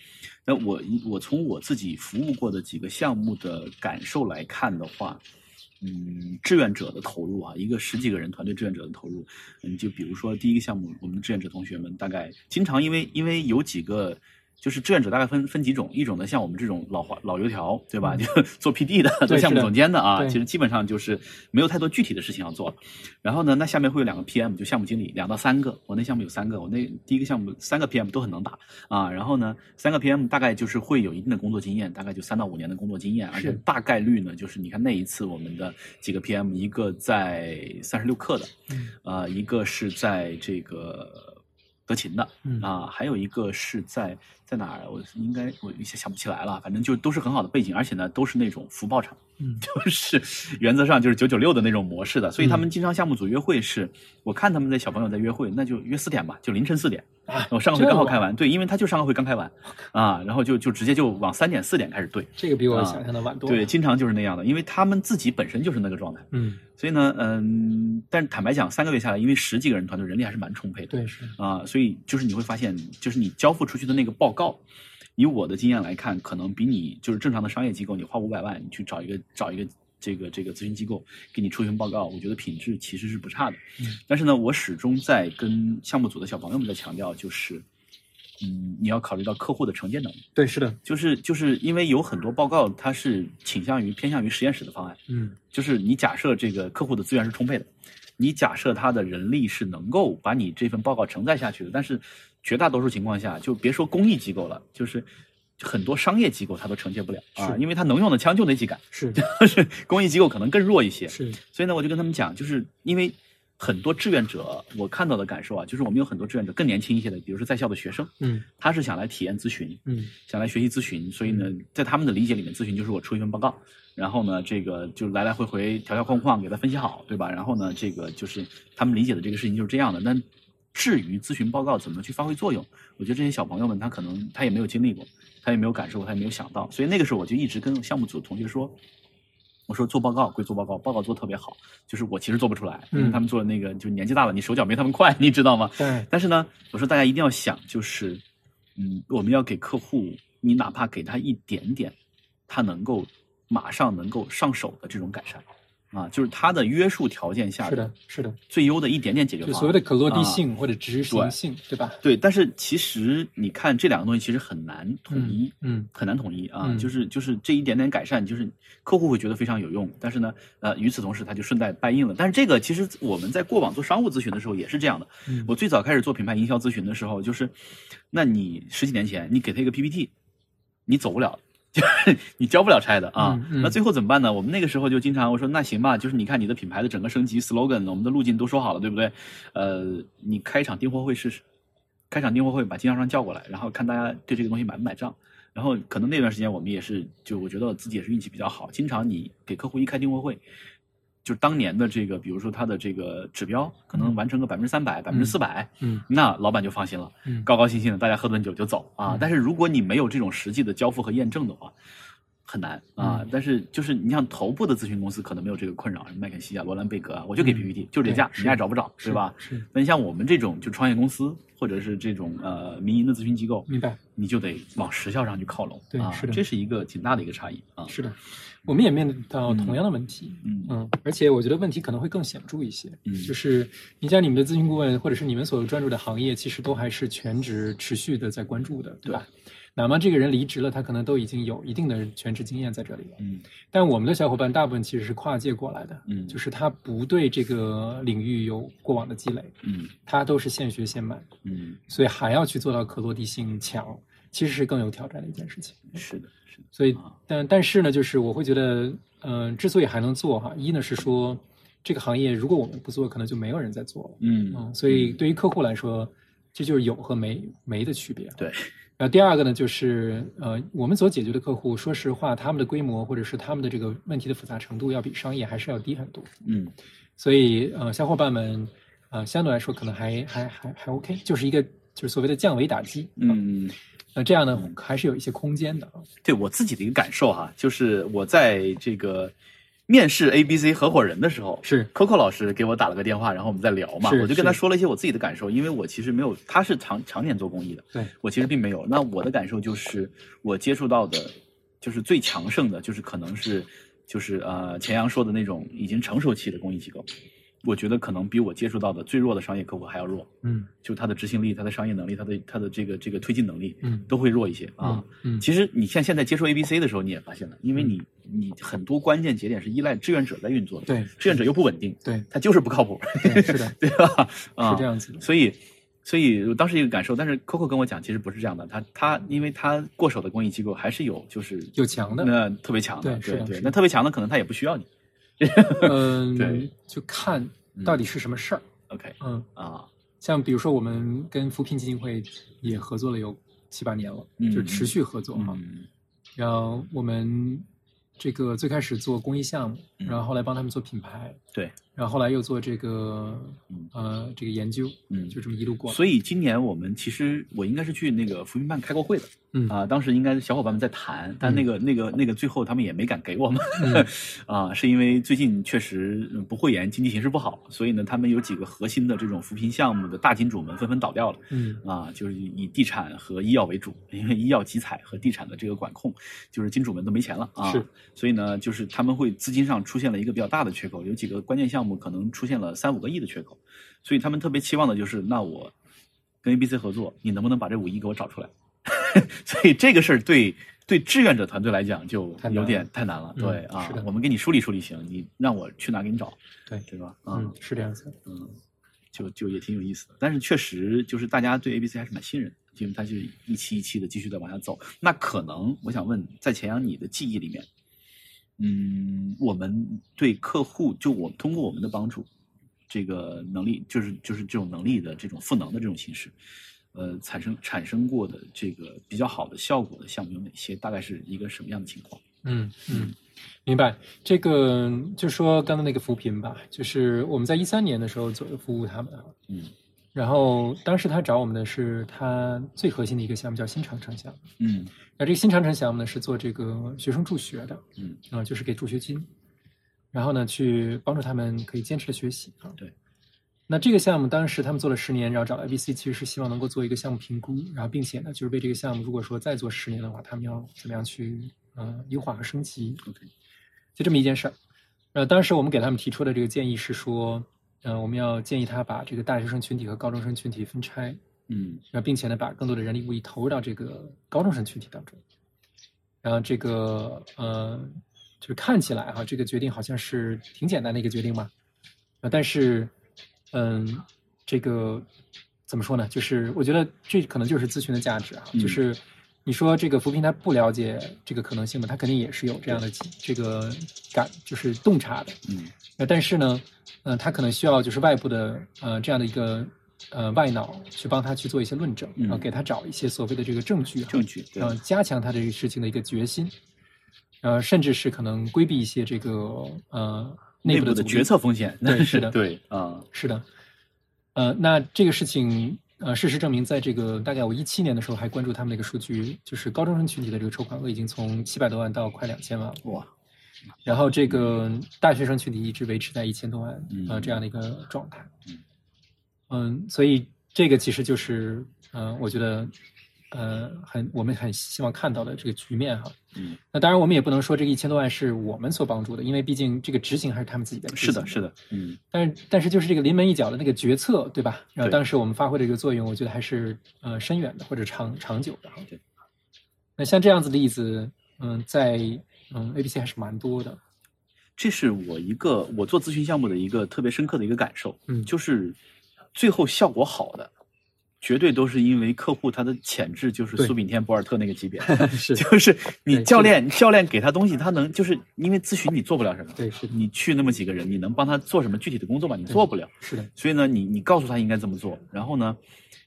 那我我从我自己服务过的几个项目的感受来看的话，嗯，志愿者的投入啊，一个十几个人团队志愿者的投入，嗯，就比如说第一个项目，我们的志愿者同学们大概经常因为因为有几个。就是志愿者大概分分几种，一种呢像我们这种老滑老油条，对吧？嗯就 (laughs) 做 PD 的，做项目总监的啊，其实基本上就是没有太多具体的事情要做了。然后呢，那下面会有两个 PM，就项目经理，两到三个。我那项目有三个，我那第一个项目三个 PM 都很能打啊。然后呢，三个 PM 大概就是会有一定的工作经验，大概就三到五年的工作经验，而且大概率呢，就是你看那一次我们的几个 PM，一个在三十六氪的，嗯呃，一个是在这个德勤的，嗯啊，还有一个是在在哪儿？我应该我一下想不起来了，反正就都是很好的背景，而且呢都是那种福报场，嗯 (laughs) 就是原则上就是九九六的那种模式的，所以他们嗯经常项目组约会是，我看他们的小朋友在约会，那就约四点吧，就凌晨四点。啊，我上个会刚好开完，对，因为他就上个会刚开完，啊，然后就就直接就往三点四点开始对，这个比我啊想象的晚多了。对，经常就是那样的，因为他们自己本身就是那个状态，嗯，所以呢，嗯，但是坦白讲，三个月下来，因为十几个人团队人力还是蛮充沛的，对是，啊，所以就是你会发现，就是你交付出去的那个报告，以我的经验来看，可能比你就是正常的商业机构，你花五百万，你去找一个找一个这个这个咨询机构给你出一份报告，我觉得品质其实是不差的。嗯但是呢，我始终在跟项目组的小朋友们在强调，就是，嗯，你要考虑到客户的承接能力，对是的，就是就是因为有很多报告它是倾向于偏向于实验室的方案。嗯就是你假设这个客户的资源是充沛的，你假设他的人力是能够把你这份报告承载下去的，但是绝大多数情况下，就别说公益机构了，就是很多商业机构它都承接不了啊，因为它能用的枪就那几杆，是。(laughs) 是公益机构可能更弱一些。是，所以呢，我就跟他们讲，就是因为很多志愿者，我看到的感受啊，就是我们有很多志愿者更年轻一些的，比如说在校的学生，嗯。他是想来体验咨询，嗯。想来学习咨询，所以呢，在他们的理解里面，咨询就是我出一份报告，然后呢，这个就来来回回条条框框给他分析好，对吧？然后呢，这个就是他们理解的这个事情就是这样的。但至于咨询报告怎么去发挥作用，我觉得这些小朋友们他可能他也没有经历过，他也没有感受过，他也没有想到，所以那个时候我就一直跟项目组的同学说。我说做报告归做报告，报告做得特别好，就是我其实做不出来，因为嗯他们做的那个就年纪大了，你手脚没他们快，你知道吗？对但是呢，我说大家一定要想，就是，嗯，我们要给客户，你哪怕给他一点点，他能够马上能够上手的这种改善，啊，就是它的约束条件下是的是的，最优的一点点解决就方案。所谓的可落地啊性或者执行性，对吧？对，但是其实你看这两个东西其实很难统一，嗯很难统一啊，嗯就是就是这一点点改善，就是客户会觉得非常有用，但是呢，呃，与此同时他就顺带拜应了。但是这个其实我们在过往做商务咨询的时候也是这样的。嗯我最早开始做品牌营销咨询的时候，就是，那你十几年前你给他一个 PPT，你走不了，就是 (laughs) 你交不了差的啊。嗯嗯那最后怎么办呢？我们那个时候就经常我说那行吧，就是你看你的品牌的整个升级 slogan，我们的路径都说好了，对不对？呃，你开一场订货会试试，开场订货会把经销商叫过来，然后看大家对这个东西买不买账。然后可能那段时间我们也是，就我觉得我自己也是运气比较好，经常你给客户一开订货会，就是当年的这个，比如说他的这个指标可能完成个百分之三百、百分之四百，嗯那老板就放心了，嗯高高兴兴的大家喝顿酒就走啊嗯。但是如果你没有这种实际的交付和验证的话，很难啊。嗯但是就是你像头部的咨询公司可能没有这个困扰，麦肯锡啊、罗兰贝格啊，我就给嗯 PPT，就这价，对你爱找不找，是对吧？是那你像我们这种就创业公司或者是这种呃民营的咨询机构，明白。你就得往时效上去靠拢，啊，对是的这是一个挺大的一个差异啊。是的，我们也面对到同样的问题。嗯嗯，而且我觉得问题可能会更显著一些。嗯就是你像你们的咨询顾问，或者是你们所专注的行业，其实都还是全职持续的在关注的，对吧？哪怕这个人离职了，他可能都已经有一定的全职经验在这里了。嗯但我们的小伙伴大部分其实是跨界过来的，嗯就是他不对这个领域有过往的积累，嗯他都是现学现卖，嗯，所以还要去做到可落地性强，其实是更有挑战的一件事情。是的，是的。所以啊，但但是呢，就是我会觉得，嗯、之所以还能做哈，一呢是说这个行业如果我们不做，可能就没有人在做了，嗯嗯，所以对于客户来说，这就是有和没没的区别。对，然后第二个呢，就是呃，我们所解决的客户，说实话，他们的规模或者是他们的这个问题的复杂程度，要比商业还是要低很多。嗯所以呃，小伙伴们呃，相对来说可能还还还还 OK，就是一个就是所谓的降维打击。嗯。那这样呢，还是有一些空间的啊。对我自己的一个感受哈，就是我在这个面试 A、B、C 合伙人的时候，是 Coco 老师给我打了个电话，然后我们在聊嘛，我就跟他说了一些我自己的感受，因为我其实没有，他是常常年做公益的，对，我其实并没有。那我的感受就是，我接触到的，就是最强盛的，就是可能是，就是呃钱阳说的那种已经成熟期的公益机构，我觉得可能比我接触到的最弱的商业客户还要弱，嗯。就他的执行力、他的商业能力、他的他的这个这个推进能力，嗯。都会弱一些啊。嗯其实你像现在接触 A、B、C 的时候，你也发现了，因为你你很多关键节点是依赖志愿者在运作的，对志愿者又不稳定，对他就是不靠谱，对是的 (laughs) 对吧？啊，是这样子的。所以，所以我当时一个感受，但是 Coco 跟我讲，其实不是这样的，他他因为他过手的公益机构还是有就是有强的那特别强的，对对，那特别强的可能他也不需要你 (laughs) 嗯，对，就看到底是什么事儿。，OK。嗯，啊，像比如说我们跟扶贫基金会也合作了有七八年了，嗯就持续合作哈。嗯。然后我们这个最开始做公益项目，嗯。然后后来帮他们做品牌，对，然后后来又做这个嗯呃这个研究，嗯就这么一路过来。所以今年我们其实我应该是去那个扶贫办开过会的，嗯啊，当时应该小伙伴们在谈，但那个、那个那个最后他们也没敢给我们，嗯 (laughs) 啊，是因为最近确实嗯不会言，经济形势不好，所以呢，他们有几个核心的这种扶贫项目的大金主们纷纷倒掉了。嗯啊，就是以地产和医药为主，因为医药集采和地产的这个管控，就是金主们都没钱了啊，是，所以呢，就是他们会资金上出现了一个比较大的缺口，有几个关键项目可能出现了三五个亿的缺口，所以他们特别期望的就是，那我跟 ABC 合作，你能不能把这五亿给我找出来？(laughs) 所以这个事儿对对志愿者团队来讲就有点太难了，嗯对啊我们给你梳理梳理行，你让我去哪给你找，对对吧？啊嗯，是这样子的。嗯，就就也挺有意思的。但是确实就是大家对 A、B、C 还是蛮信任的，因为它就一期一期的继续的往下走。那可能我想问，在钱阳你的记忆里面，嗯，我们对客户就我通过我们的帮助，这个能力就是就是这种能力的这种赋能的这种形式。呃，产生产生过的这个比较好的效果的项目有哪些？大概是一个什么样的情况？嗯嗯，明白。这个就说刚刚那个扶贫吧，就是我们在一三年的时候左右服务他们啊，嗯然后当时他找我们的是他最核心的一个项目叫新长城项目。嗯那这个新长城项目呢是做这个学生助学的，嗯啊、就是给助学金，然后呢去帮助他们可以坚持的学习啊。对。那这个项目当时他们做了十年，然后找 ABC，其实是希望能够做一个项目评估，然后并且呢，就是为这个项目如果说再做十年的话，他们要怎么样去呃优化和升级。，OK，就这么一件事儿。呃，当时我们给他们提出的这个建议是说，呃，我们要建议他把这个大学生群体和高中生群体分拆，嗯然后并且呢，把更多的人力物力投入到这个高中生群体当中。然后这个呃，就是看起来哈、这个决定好像是挺简单的一个决定嘛，呃，但是嗯，这个怎么说呢？就是我觉得这可能就是咨询的价值啊，嗯就是你说这个扶贫他不了解这个可能性吗？他肯定也是有这样的这个感，就是洞察的。嗯，那，但是呢，呃，他可能需要就是外部的呃这样的一个呃外脑去帮他去做一些论证，嗯然后给他找一些所谓的这个证据啊，证据然后，加强他这个事情的一个决心，呃，甚至是可能规避一些这个呃内部的决策风险，对是的 (laughs) 对啊，是的，呃，那这个事情，呃，事实证明，在这个大概我一七年的时候还关注他们那个数据，就是高中生群体的这个筹款额已经从七百多万到快两千万了，哇，然后这个大学生群体一直维持在一千多万，呃，嗯这样的一个状态，嗯。嗯，所以这个其实就是，呃，我觉得，呃，很我们很希望看到的这个局面哈。嗯，那当然，我们也不能说这个一千多万是我们所帮助的，因为毕竟这个执行还是他们自己的是的，是的，嗯但是但是就是这个临门一脚的那个决策，对吧？然后当时我们发挥的这个作用，我觉得还是呃深远的或者长长久的哈。对。那像这样子的例子，嗯，在嗯 A B C 还是蛮多的。这是我一个我做咨询项目的一个特别深刻的一个感受，嗯就是最后效果好的，绝对都是因为客户他的潜质就是苏炳添、博尔特那个级别，(laughs) 是就是你教练教练给他东西，他能就是因为咨询你做不了什么，对，是，你去那么几个人，你能帮他做什么具体的工作吗？你做不了，是的，所以呢，你你告诉他应该怎么做，然后呢，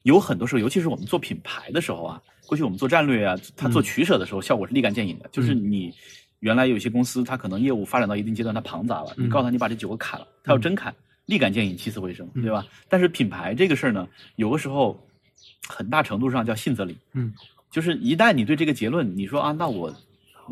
有很多时候，尤其是我们做品牌的时候啊，过去我们做战略啊，他做嗯取舍的时候，效果是立竿见影的。就是你原来有些公司，它可能业务发展到一定阶段，它庞杂了，你嗯告诉他你把这九个砍了，他要真砍，立竿见影，起死回生，嗯对吧？但是品牌这个事儿呢，有的时候很大程度上叫信则灵，嗯，就是一旦你对这个结论，你说啊，那我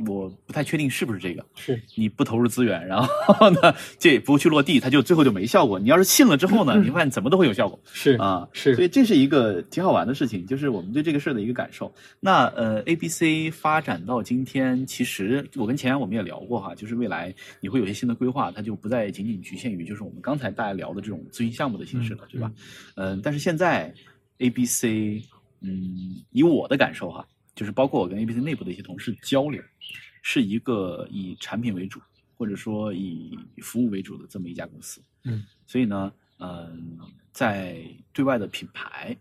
我不太确定是不是这个，是你不投入资源，然后呢，这也不去落地，它就最后就没效果。你要是信了之后呢，(laughs) 你发现怎么都会有效果是啊。是所以这是一个挺好玩的事情，就是我们对这个事儿的一个感受。那呃，A B C 发展到今天，其实我跟钱阳我们也聊过哈，就是未来你会有些新的规划，它就不再仅仅局限于就是我们刚才大家聊的这种咨询项目的形式了，嗯对吧？嗯、但是现在 A B C，嗯，以我的感受哈，就是包括我跟 A B C 内部的一些同事交流，是一个以产品为主，或者说以服务为主的这么一家公司。嗯，所以呢，嗯、在对外的品牌，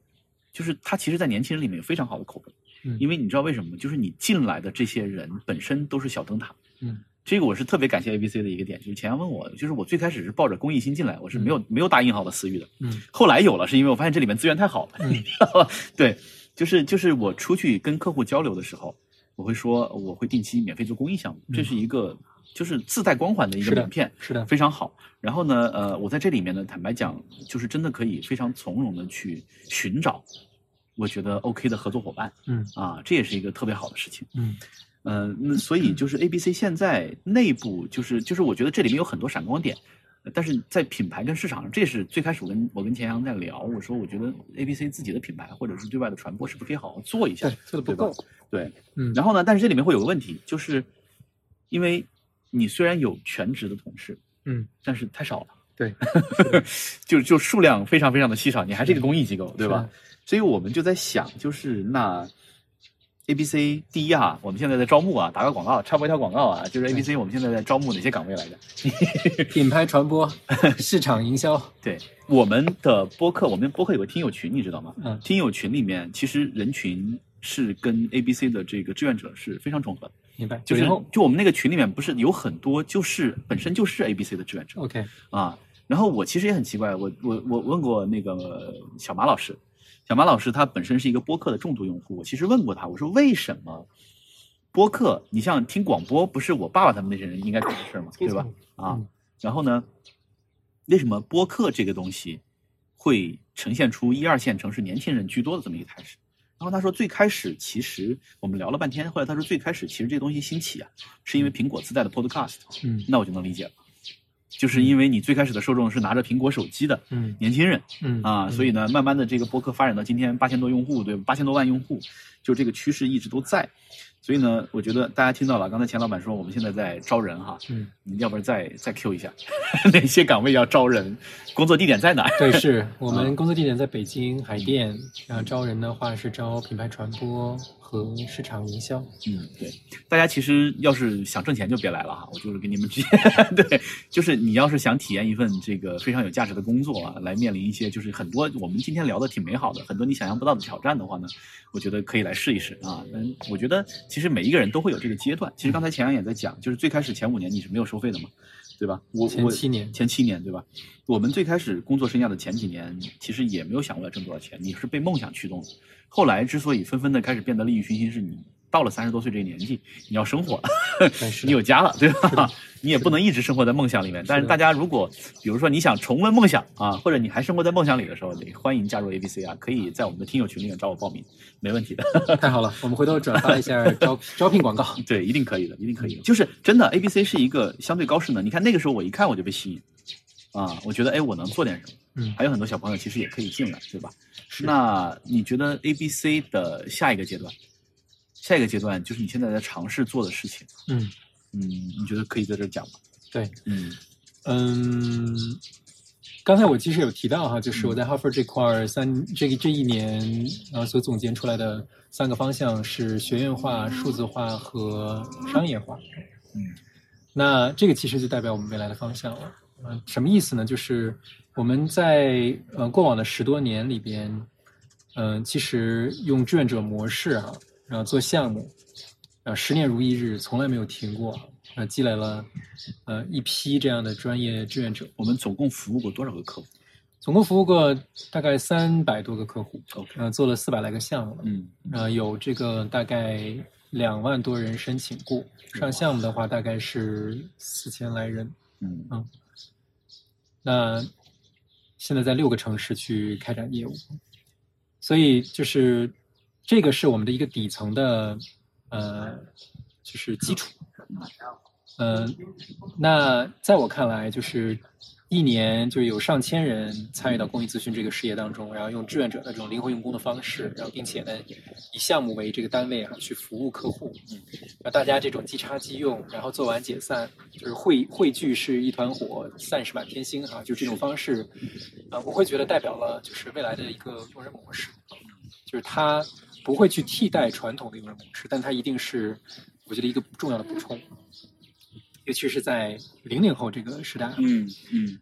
就是它其实，在年轻人里面有非常好的口碑。嗯因为你知道为什么吗？就是你进来的这些人本身都是小灯塔。嗯，这个我是特别感谢 A B C 的一个点，就是前阳问我，就是我最开始是抱着公益心进来，我是没有、没有大印好的私域的。嗯后来有了，是因为我发现这里面资源太好了？对，就是就是我出去跟客户交流的时候，我会说我会定期免费做公益项目，嗯这是一个就是自带光环的一个名片，是的，非常好。然后呢，呃，我在这里面呢，坦白讲，就是真的可以非常从容的去寻找我觉得 OK 的合作伙伴嗯啊，这也是一个特别好的事情。嗯呃，那所以就是 A B C 现在内部就是就是我觉得这里面有很多闪光点，呃但是在品牌跟市场上，这是最开始我跟我跟钱阳在聊，我说我觉得 A B C 自己的品牌或者是对外的传播是不是可以好好做一下对，，做的不够，对，嗯，然后呢，但是这里面会有个问题，就是因为你虽然有全职的同事，嗯，但是太少了，对，(laughs) 就就数量非常非常的稀少，你还是一个公益机构，对吧？所以我们就在想，就是那 A B C 第一啊，我们现在在招募啊，打个广告，插播一条广告啊，就是 A B C 我们现在在招募哪些岗位来着？(laughs) 品牌传播、(laughs) 市场营销，对，我们的播客，我们播客有个听友群，你知道吗？嗯听友群里面其实人群是跟 A B C 的这个志愿者是非常重合的。明白？就是就我们那个群里面不是有很多就是本身就是 A B C 的志愿者，OK，啊。然后我其实也很奇怪，我我我问过那个小马老师，小马老师他本身是一个播客的重度用户，我其实问过他，我说为什么播客，你像听广播，不是我爸爸他们那些人应该懂的事儿吗？对吧？啊嗯，然后呢，为什么播客这个东西会呈现出一二线城市年轻人居多的这么一个态势？然后他说，最开始其实我们聊了半天，后来他说最开始其实这个东西兴起啊，是因为苹果自带的 Podcast，嗯那我就能理解了，就是因为你最开始的受众是拿着苹果手机的嗯年轻人嗯啊，所以呢，慢慢的这个播客发展到今天八千多用户，对吧？八千多万用户，就这个趋势一直都在。所以呢，我觉得大家听到了，刚才钱老板说我们现在在招人哈，嗯，你要不然再再 Q 一下，(laughs) 哪些岗位要招人，工作地点在哪？(laughs) 对，是我们工作地点在北京海淀，然后招人的话是招品牌传播和市场营销。嗯，对，大家其实要是想挣钱就别来了哈，我就是给你们直接 (laughs) 对，就是你要是想体验一份这个非常有价值的工作啊，来面临一些就是很多我们今天聊的挺美好的，很多你想象不到的挑战的话呢，我觉得可以来试一试啊。嗯，我觉得其实每一个人都会有这个阶段。其实刚才钱阳也在讲，就是最开始前五年你是没有收费的嘛，对吧？我前我七年前七年对吧？我们最开始工作生涯的前几年，其实也没有想过要挣多少钱，你是被梦想驱动的。后来之所以纷纷的开始变得利欲熏心，是你到了三十多岁这个年纪，你要生活了，你有家了，对吧？你也不能一直生活在梦想里面。但是大家如果比如说你想重温梦想啊，或者你还生活在梦想里的时候，得欢迎加入 ABC 啊，可以在我们的听友群里面找我报名，没问题的。太好了，我们回头转发一下 (laughs) 招招聘广告。对，一定可以的，一定可以的。就是真的，ABC 是一个相对高势能。你看那个时候，我一看我就被吸引，啊，我觉得哎，我能做点什么。嗯还有很多小朋友其实也可以进来，对吧？是那你觉得 ABC 的下一个阶段，下一个阶段就是你现在在尝试做的事情，嗯，嗯，你觉得可以在这儿讲吗？对，嗯嗯，刚才我其实有提到哈，就是我在哈佛这块儿三这个这一年呃所总结出来的三个方向是学院化、数字化和商业化。嗯那这个其实就代表我们未来的方向了。嗯、什么意思呢？就是我们在呃过往的十多年里边，嗯、其实用志愿者模式哈、然后做项目，啊，十年如一日，从来没有停过，啊，积累了呃一批这样的专业志愿者，我们总共服务过多少个客户？总共服务过大概三百多个客户，OK。呃，做了四百来个项目了，嗯。呃，有这个大概两万多人申请过，上项目的话大概是四千来人，嗯。嗯。那现在在六个城市去开展业务，所以就是这个是我们的一个底层的呃，就是基础。嗯、那在我看来，就是一年就有上千人参与到公益咨询这个事业当中，然后用志愿者的这种灵活用工的方式，然后并且呢以项目为这个单位啊去服务客户，让大家这种即插即用，然后做完解散，就是汇汇聚是一团火，散是满天星哈、就这种方式，啊、我会觉得代表了就是未来的一个用人模式，就是它不会去替代传统的用人模式，但它一定是我觉得一个重要的补充，尤其是在零零后这个时代啊，嗯嗯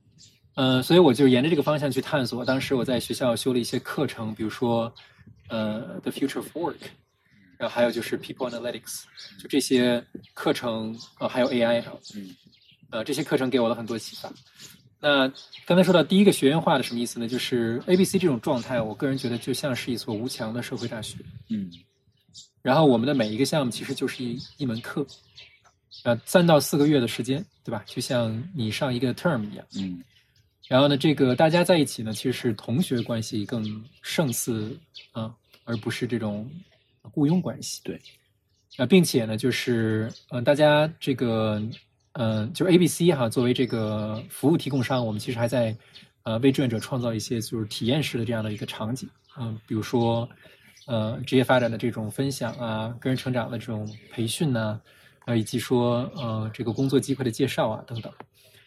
呃，所以我就沿着这个方向去探索。当时我在学校修了一些课程，比如说呃《The Future of Work》，然后还有就是 People Analytics，就这些课程，呃，还有 AI 呃，这些课程给我了很多启发。那刚才说到第一个学院化的什么意思呢？就是 A、B、C 这种状态，我个人觉得就像是一所无墙的社会大学。嗯然后我们的每一个项目其实就是一一门课，呃，三到四个月的时间，对吧？就像你上一个 term 一样。嗯然后呢，这个大家在一起呢，其实是同学关系更胜似啊、而不是这种雇佣关系。对，啊、并且呢，就是呃，大家这个呃，就是 A、B、C 哈，作为这个服务提供商，我们其实还在呃为志愿者创造一些就是体验式的这样的一个场景，嗯、比如说呃职业发展的这种分享啊，个人成长的这种培训呐、呃，以及说呃这个工作机会的介绍啊等等。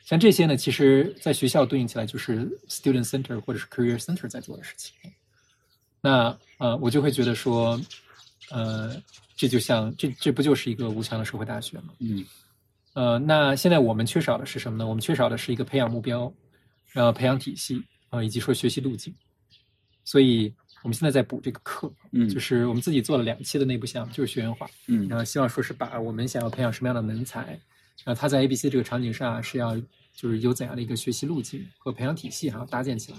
像这些呢，其实在学校对应起来就是 student center 或者是 career center 在做的事情。那呃，我就会觉得说，呃，这就像这这不就是一个无墙的社会大学吗？嗯呃，那现在我们缺少的是什么呢？我们缺少的是一个培养目标，然后培养体系啊、以及说学习路径。所以我们现在在补这个课，嗯，就是我们自己做了两期的内部项目，就是学员化。嗯然后希望说是把我们想要培养什么样的人才，然后他在 A、B、C 这个场景上是要就是有怎样的一个学习路径和培养体系哈搭建起来，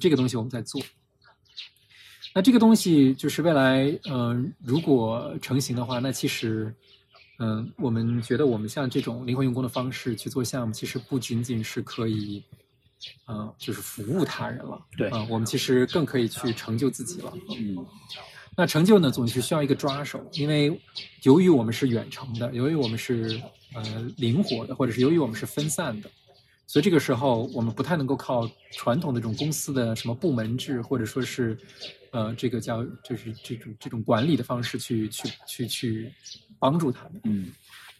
这个东西我们在做。那这个东西就是未来，嗯、如果成型的话，那其实，嗯、我们觉得我们像这种灵活用工的方式去做项目，其实不仅仅是可以，呃，就是服务他人了，对啊、我们其实更可以去成就自己了。嗯那成就呢，总是需要一个抓手，因为由于我们是远程的，由于我们是呃灵活的，或者是由于我们是分散的，所以这个时候我们不太能够靠传统的这种公司的什么部门制，或者说是呃这个叫就是这种这种管理的方式去去去去帮助他们。嗯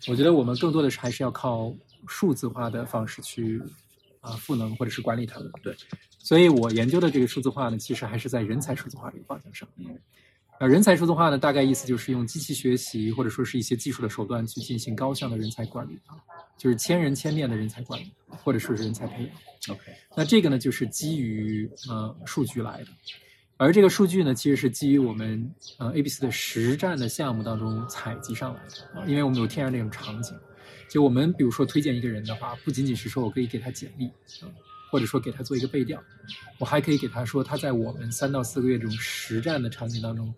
我觉得我们更多的是还是要靠数字化的方式去啊、赋能或者是管理他们。对，所以我研究的这个数字化呢，其实还是在人才数字化这个方向上。嗯呃，人才数字化呢，大概意思就是用机器学习或者说是一些技术的手段去进行高效的人才管理啊，就是千人千面的人才管理，或者说是人才培养。OK，那这个呢，就是基于呃数据来的，而这个数据呢，其实是基于我们呃 ABC 的实战的项目当中采集上来的啊，因为我们有天然这种场景，就我们比如说推荐一个人的话，不仅仅是说我可以给他简历啊，或者说给他做一个背调，我还可以给他说他在我们三到四个月这种实战的场景当中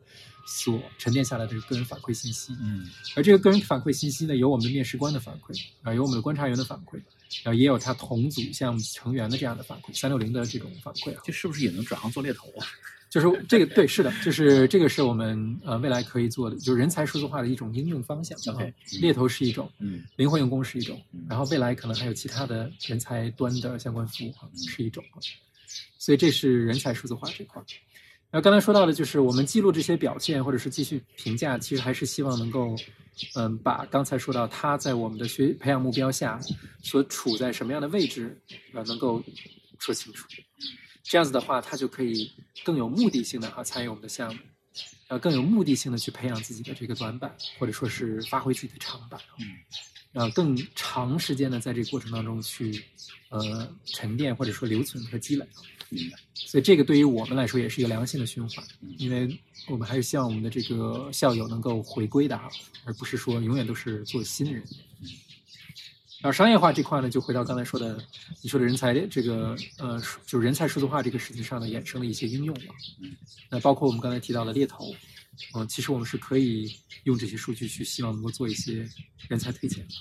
所沉淀下来的个个人反馈信息，嗯。而这个个人反馈信息呢，有我们的面试官的反馈啊，有我们的观察员的反馈，然后，也有他同组项目成员的这样的反馈，三六零的这种反馈啊，这是不是也能转行做猎头啊？就是这个对，是的，就是这个是我们呃未来可以做的，就是人才数字化的一种应用方向。猎头是一种，嗯灵活用工是一种嗯，然后未来可能还有其他的人才端的相关服务啊是一种啊，所以这是人才数字化这块儿。然后刚才说到的就是我们记录这些表现或者是继续评价，其实还是希望能够，嗯，把刚才说到他在我们的学培养目标下所处在什么样的位置，呃，能够说清楚。这样子的话，他就可以更有目的性的啊参与我们的项目，呃，更有目的性的去培养自己的这个短板，或者说是发挥自己的长板。嗯呃，更长时间的在这个过程当中去，呃，沉淀或者说留存和积累。明白。所以这个对于我们来说也是一个良性的循环嗯，因为我们还是希望我们的这个校友能够回归的哈，而不是说永远都是做新人。然后商业化这块呢，就回到刚才说的，你说的人才这个呃，就是人才数字化这个事情上的衍生的一些应用了。嗯，那包括我们刚才提到的猎头，嗯、其实我们是可以用这些数据去希望能够做一些人才推荐的。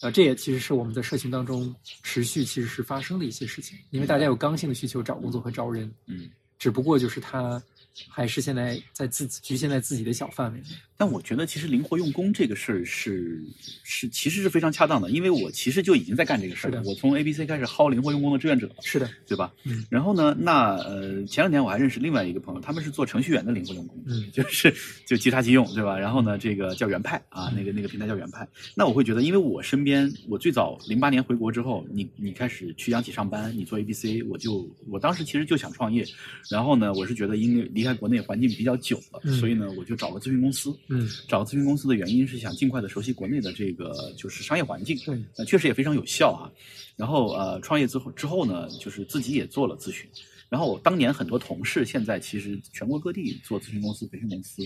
呃，这也其实是我们在社群当中持续其实是发生的一些事情，因为大家有刚性的需求找工作和招人，嗯，只不过就是他还是现在在自己局限在自己的小范围内。但我觉得其实灵活用工这个事儿是是其实是非常恰当的，因为我其实就已经在干这个事儿了。我从 A B C 开始薅灵活用工的志愿者，是的，对吧？嗯然后呢，那呃前两天我还认识另外一个朋友，他们是做程序员的灵活用工，嗯就是就即插即用，对吧？然后呢，这个叫原派啊，那个那个平台叫原派。那我会觉得，因为我身边我最早零八年回国之后，你你开始去央企上班，你做 A B C，我就我当时其实就想创业，然后呢，我是觉得因为离开国内环境比较久了，嗯所以呢，我就找了咨询公司。嗯，找咨询公司的原因是想尽快的熟悉国内的这个就是商业环境，对，呃，确实也非常有效啊。然后呃，创业之后之后呢，就是自己也做了咨询。然后我当年很多同事现在其实全国各地做咨询公司、培训公司，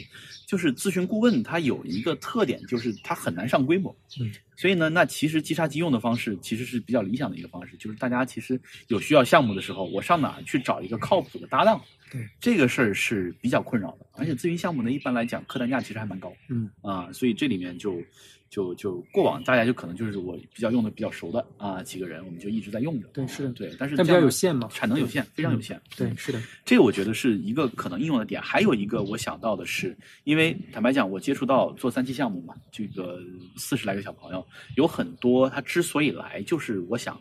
就是咨询顾问他有一个特点，就是他很难上规模。嗯，所以呢，那其实即插即用的方式其实是比较理想的一个方式，就是大家其实有需要项目的时候，我上哪儿去找一个靠谱的搭档？对，这个事儿是比较困扰的，而且咨询项目呢，一般来讲客单价其实还蛮高。嗯啊，所以这里面就就就过往大家就可能就是我比较用的比较熟的啊几个人，我们就一直在用着。对是的对，但是但比较有限嘛产能有限，非常有限。对，是的，这个我觉得是一个可能应用的点。还有一个我想到的是，因为坦白讲，我接触到做三期项目嘛，这个四十来个小朋友，有很多他之所以来，就是我想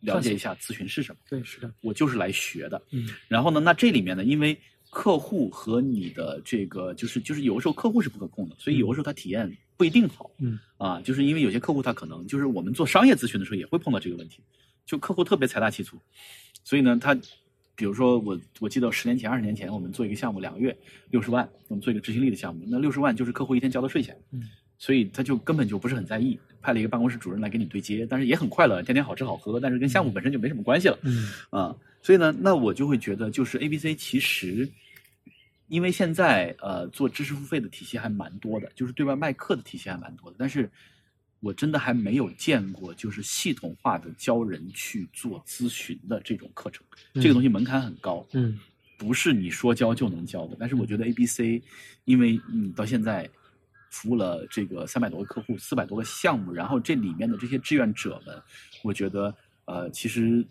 了解一下咨询是什么，对，是的，我就是来学的。嗯然后呢，那这里面呢，因为客户和你的这个就是就是有的时候客户是不可控的，所以有的时候他体验不一定好。嗯啊，就是因为有些客户他可能就是我们做商业咨询的时候也会碰到这个问题，就客户特别财大气粗，所以呢，他比如说我我记得十年前、二十年前我们做一个项目两个月六十万，我们做一个执行力的项目，那六十万就是客户一天交的税钱，嗯，所以他就根本就不是很在意，派了一个办公室主任来给你对接，但是也很快乐，天天好吃好喝，但是跟项目本身就没什么关系了。嗯啊，所以呢，那我就会觉得，就是 A B C 其实，因为现在呃做知识付费的体系还蛮多的，就是对外卖课的体系还蛮多的，但是我真的还没有见过就是系统化的教人去做咨询的这种课程，这个东西门槛很高，嗯不是你说教就能教的。但是我觉得 A B C，因为你到现在服务了这个三百多个客户，四百多个项目，然后这里面的这些志愿者们，我觉得呃，其实，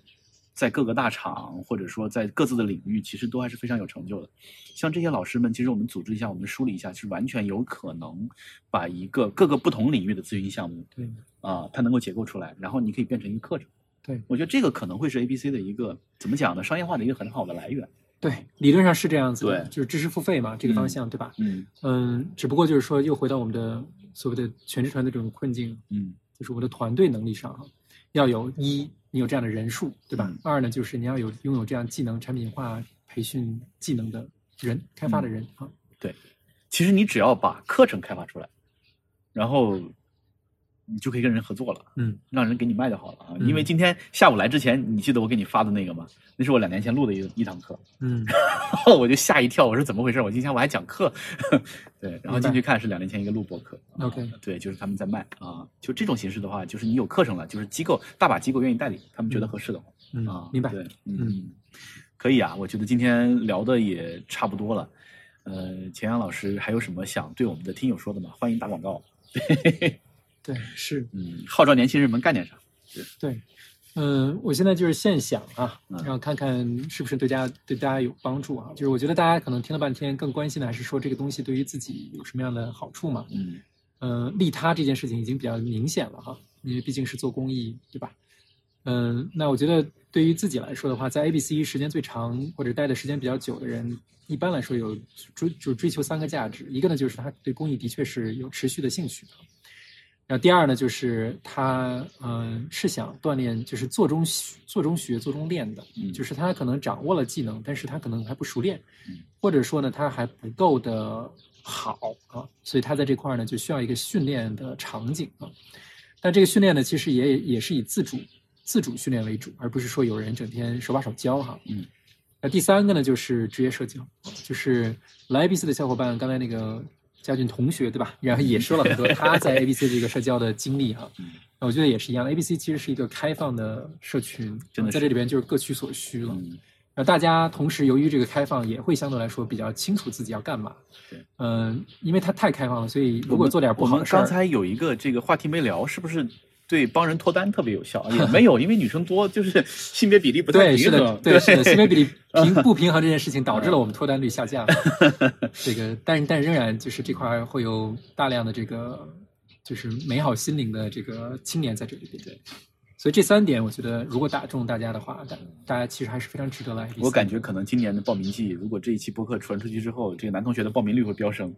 在各个大厂或者说在各自的领域，其实都还是非常有成就的。像这些老师们，其实我们组织一下，我们梳理一下，是完全有可能把一个各个不同领域的咨询项目对啊、它能够结构出来，然后你可以变成一个课程。对我觉得这个可能会是 A B C 的一个怎么讲呢？商业化的一个很好的来源。对，理论上是这样子的，对就是知识付费嘛，这个方向对吧？嗯嗯，只不过就是说，又回到我们的所谓的全职团队这种困境，嗯就是我的团队能力上哈，要有一你有这样的人数，对吧？嗯二呢，就是你要有拥有这样技能产品化培训技能的人，开发的人啊。对其实你只要把课程开发出来，然后你就可以跟人合作了，嗯，让人给你卖就好了啊。嗯因为今天下午来之前，你记得我给你发的那个吗？那是我两年前录的一一堂课，嗯然后我就吓一跳，我说怎么回事？我今天我还讲课，(laughs) 对，然后进去看是两年前一个录播课啊 OK 对，就是他们在卖啊，就这种形式的话，就是你有课程了，就是机构大把机构愿意代理，他们觉得合适的话。嗯啊，，明白。对，嗯嗯，可以啊，我觉得今天聊的也差不多了。呃，钱阳老师还有什么想对我们的听友说的吗？欢迎打广告。(laughs) 对，是，嗯，号召年轻人们干点啥。对，嗯，我现在就是现想啊，嗯然后看看是不是对大家对大家有帮助啊。就是我觉得大家可能听了半天，更关心的还是说这个东西对于自己有什么样的好处嘛。嗯呃，利他这件事情已经比较明显了哈，因为毕竟是做公益，对吧？嗯，那我觉得对于自己来说的话，在 ABC 时间最长或者待的时间比较久的人，一般来说有追就追求三个价值，一个呢就是他对公益的确是有持续的兴趣的，然后第二呢就是他嗯是想锻炼，就是做中学做中学做中练的，嗯就是他可能掌握了技能，但是他可能还不熟练嗯，或者说呢他还不够的好啊，所以他在这块儿呢就需要一个训练的场景啊。但这个训练呢，其实也也是以自主自主训练为主，而不是说有人整天手把手教哈。嗯。那第三个呢，就是职业社交，就是来 ABC 的小伙伴，刚才那个佳俊同学对吧？然后也说了很多他在 (laughs) ABC 这个社交的经历哈。我觉得也是一样，ABC 其实是一个开放的社群，真的在这里边就是各取所需了。嗯然后大家同时由于这个开放，也会相对来说比较清楚自己要干嘛。对，嗯、因为它太开放了，所以如果做点不好的事儿，刚才有一个这个话题没聊，是不是对帮人脱单特别有效？也 (laughs) 没有，因为女生多，就是性别比例不太对，是的平衡。，对，是的，性别比例平 (laughs) 不平衡这件事情导致了我们脱单率下降。(laughs) 这个，但但仍然就是这块儿会有大量的这个就是美好心灵的这个青年在这里边。对，所以这三点，我觉得如果打中大家的话，大大家其实还是非常值得来。我感觉可能今年的报名季，如果这一期播客传出去之后，这个男同学的报名率会飙升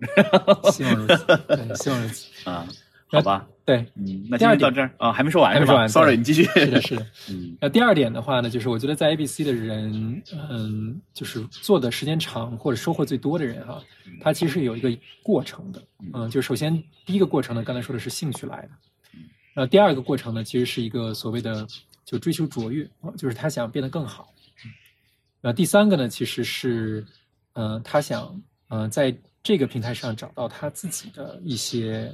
希望如此，对，希望如此。啊。好吧，对，嗯，那第二点今天到这儿啊，还没说完还没说完？Sorry，你继续。是的，是的。嗯那第二点的话呢，就是我觉得在 ABC 的人，嗯，就是做的时间长或者收获最多的人哈、他其实有一个过程的，嗯，就首先第一个过程呢，刚才说的是兴趣来的，那，第二个过程呢，其实是一个所谓的就追求卓越，啊就是他想变得更好，那，第三个呢，其实是，呃，他想，呃，在这个平台上找到他自己的一些，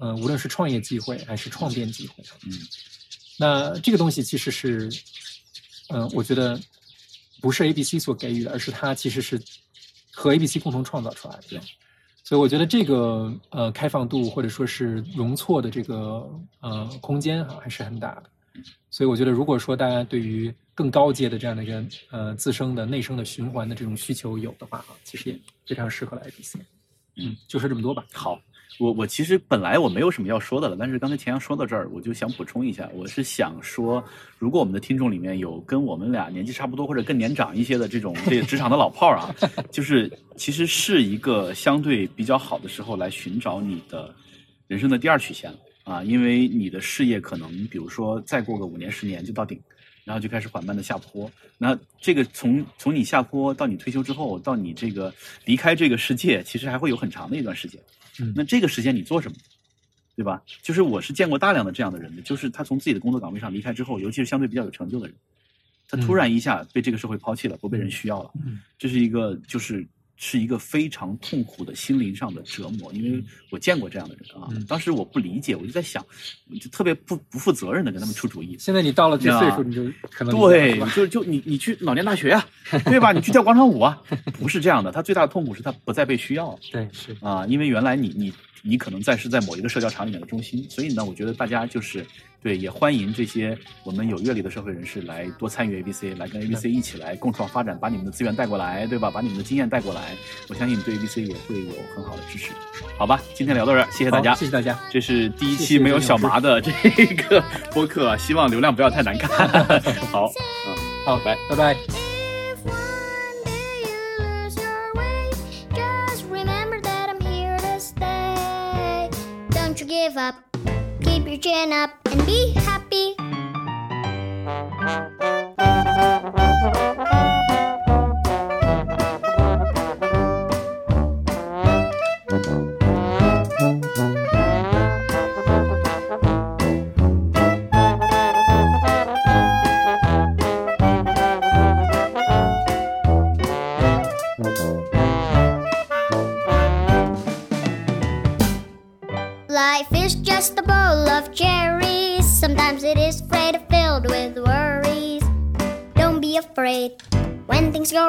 呃，无论是创业机会还是创变机会，嗯那这个东西其实是，嗯、我觉得不是 ABC 所给予的，而是它其实是和 ABC 共同创造出来的。对所以我觉得这个呃开放度或者说是容错的这个呃空间啊、还是很大的。所以我觉得，如果说大家对于更高阶的这样的一个呃自身的内生的循环的这种需求有的话啊，其实也非常适合来 ABC。嗯，就说这么多吧。好，我我其实本来我没有什么要说的了，但是刚才钱阳说到这儿，我就想补充一下，我是想说，如果我们的听众里面有跟我们俩年纪差不多或者更年长一些的这种这个职场的老炮儿啊，(laughs) 就是其实是一个相对比较好的时候来寻找你的人生的第二曲线了啊，因为你的事业可能比如说再过个五年十年就到顶。然后就开始缓慢的下坡，那这个从从你下坡到你退休之后，到你这个离开这个世界，其实还会有很长的一段时间。嗯。那这个时间你做什么，对吧？就是我是见过大量的这样的人的，就是他从自己的工作岗位上离开之后，尤其是相对比较有成就的人，他突然一下被这个社会抛弃了，不被人需要了，嗯。这是一个就是是一个非常痛苦的心灵上的折磨，因为我见过这样的人啊，嗯当时我不理解，我就在想，就特别不不负责任的跟他们出主意。现在你到了这啊岁数，你就可能对就就你你去老年大学呀、(laughs) 对吧？你去跳广场舞啊，不是这样的。他最大的痛苦是他不再被需要对是。啊，因为原来你你你可能在是在某一个社交场里面的中心，所以呢，我觉得大家就是对也欢迎这些我们有阅历的社会人士来多参与 ABC，来跟 ABC 一起来共创发展，把你们的资源带过来，对吧？把你们的经验带过来，我相信对 ABC 也会有很好的支持。好吧，今天聊到这儿，谢谢大家，谢谢大家。这是第一期没有小麻的这个播客，希望流量不要太难看。(laughs) 好，嗯，好，拜。拜拜。Give up, keep your chin up and be happy.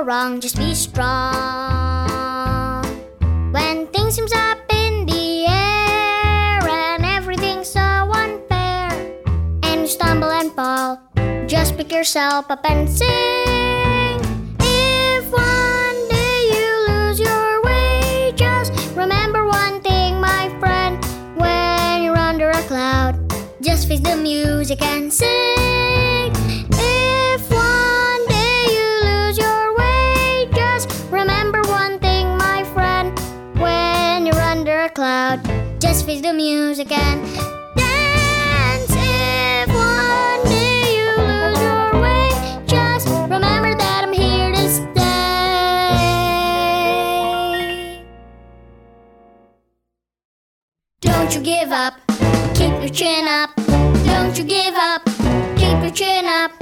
Wrong, just be strong. When things seems up in the air and everything's so unfair, and you stumble and fall, just pick yourself up and sing. If one day you lose your way, just remember one thing, my friend. When you're under a cloud, just face the music and sing. Just face the music and dance. If one day you lose your way, just remember that I'm here to stay. Don't you give up, keep your chin up. Don't you give up, keep your chin up.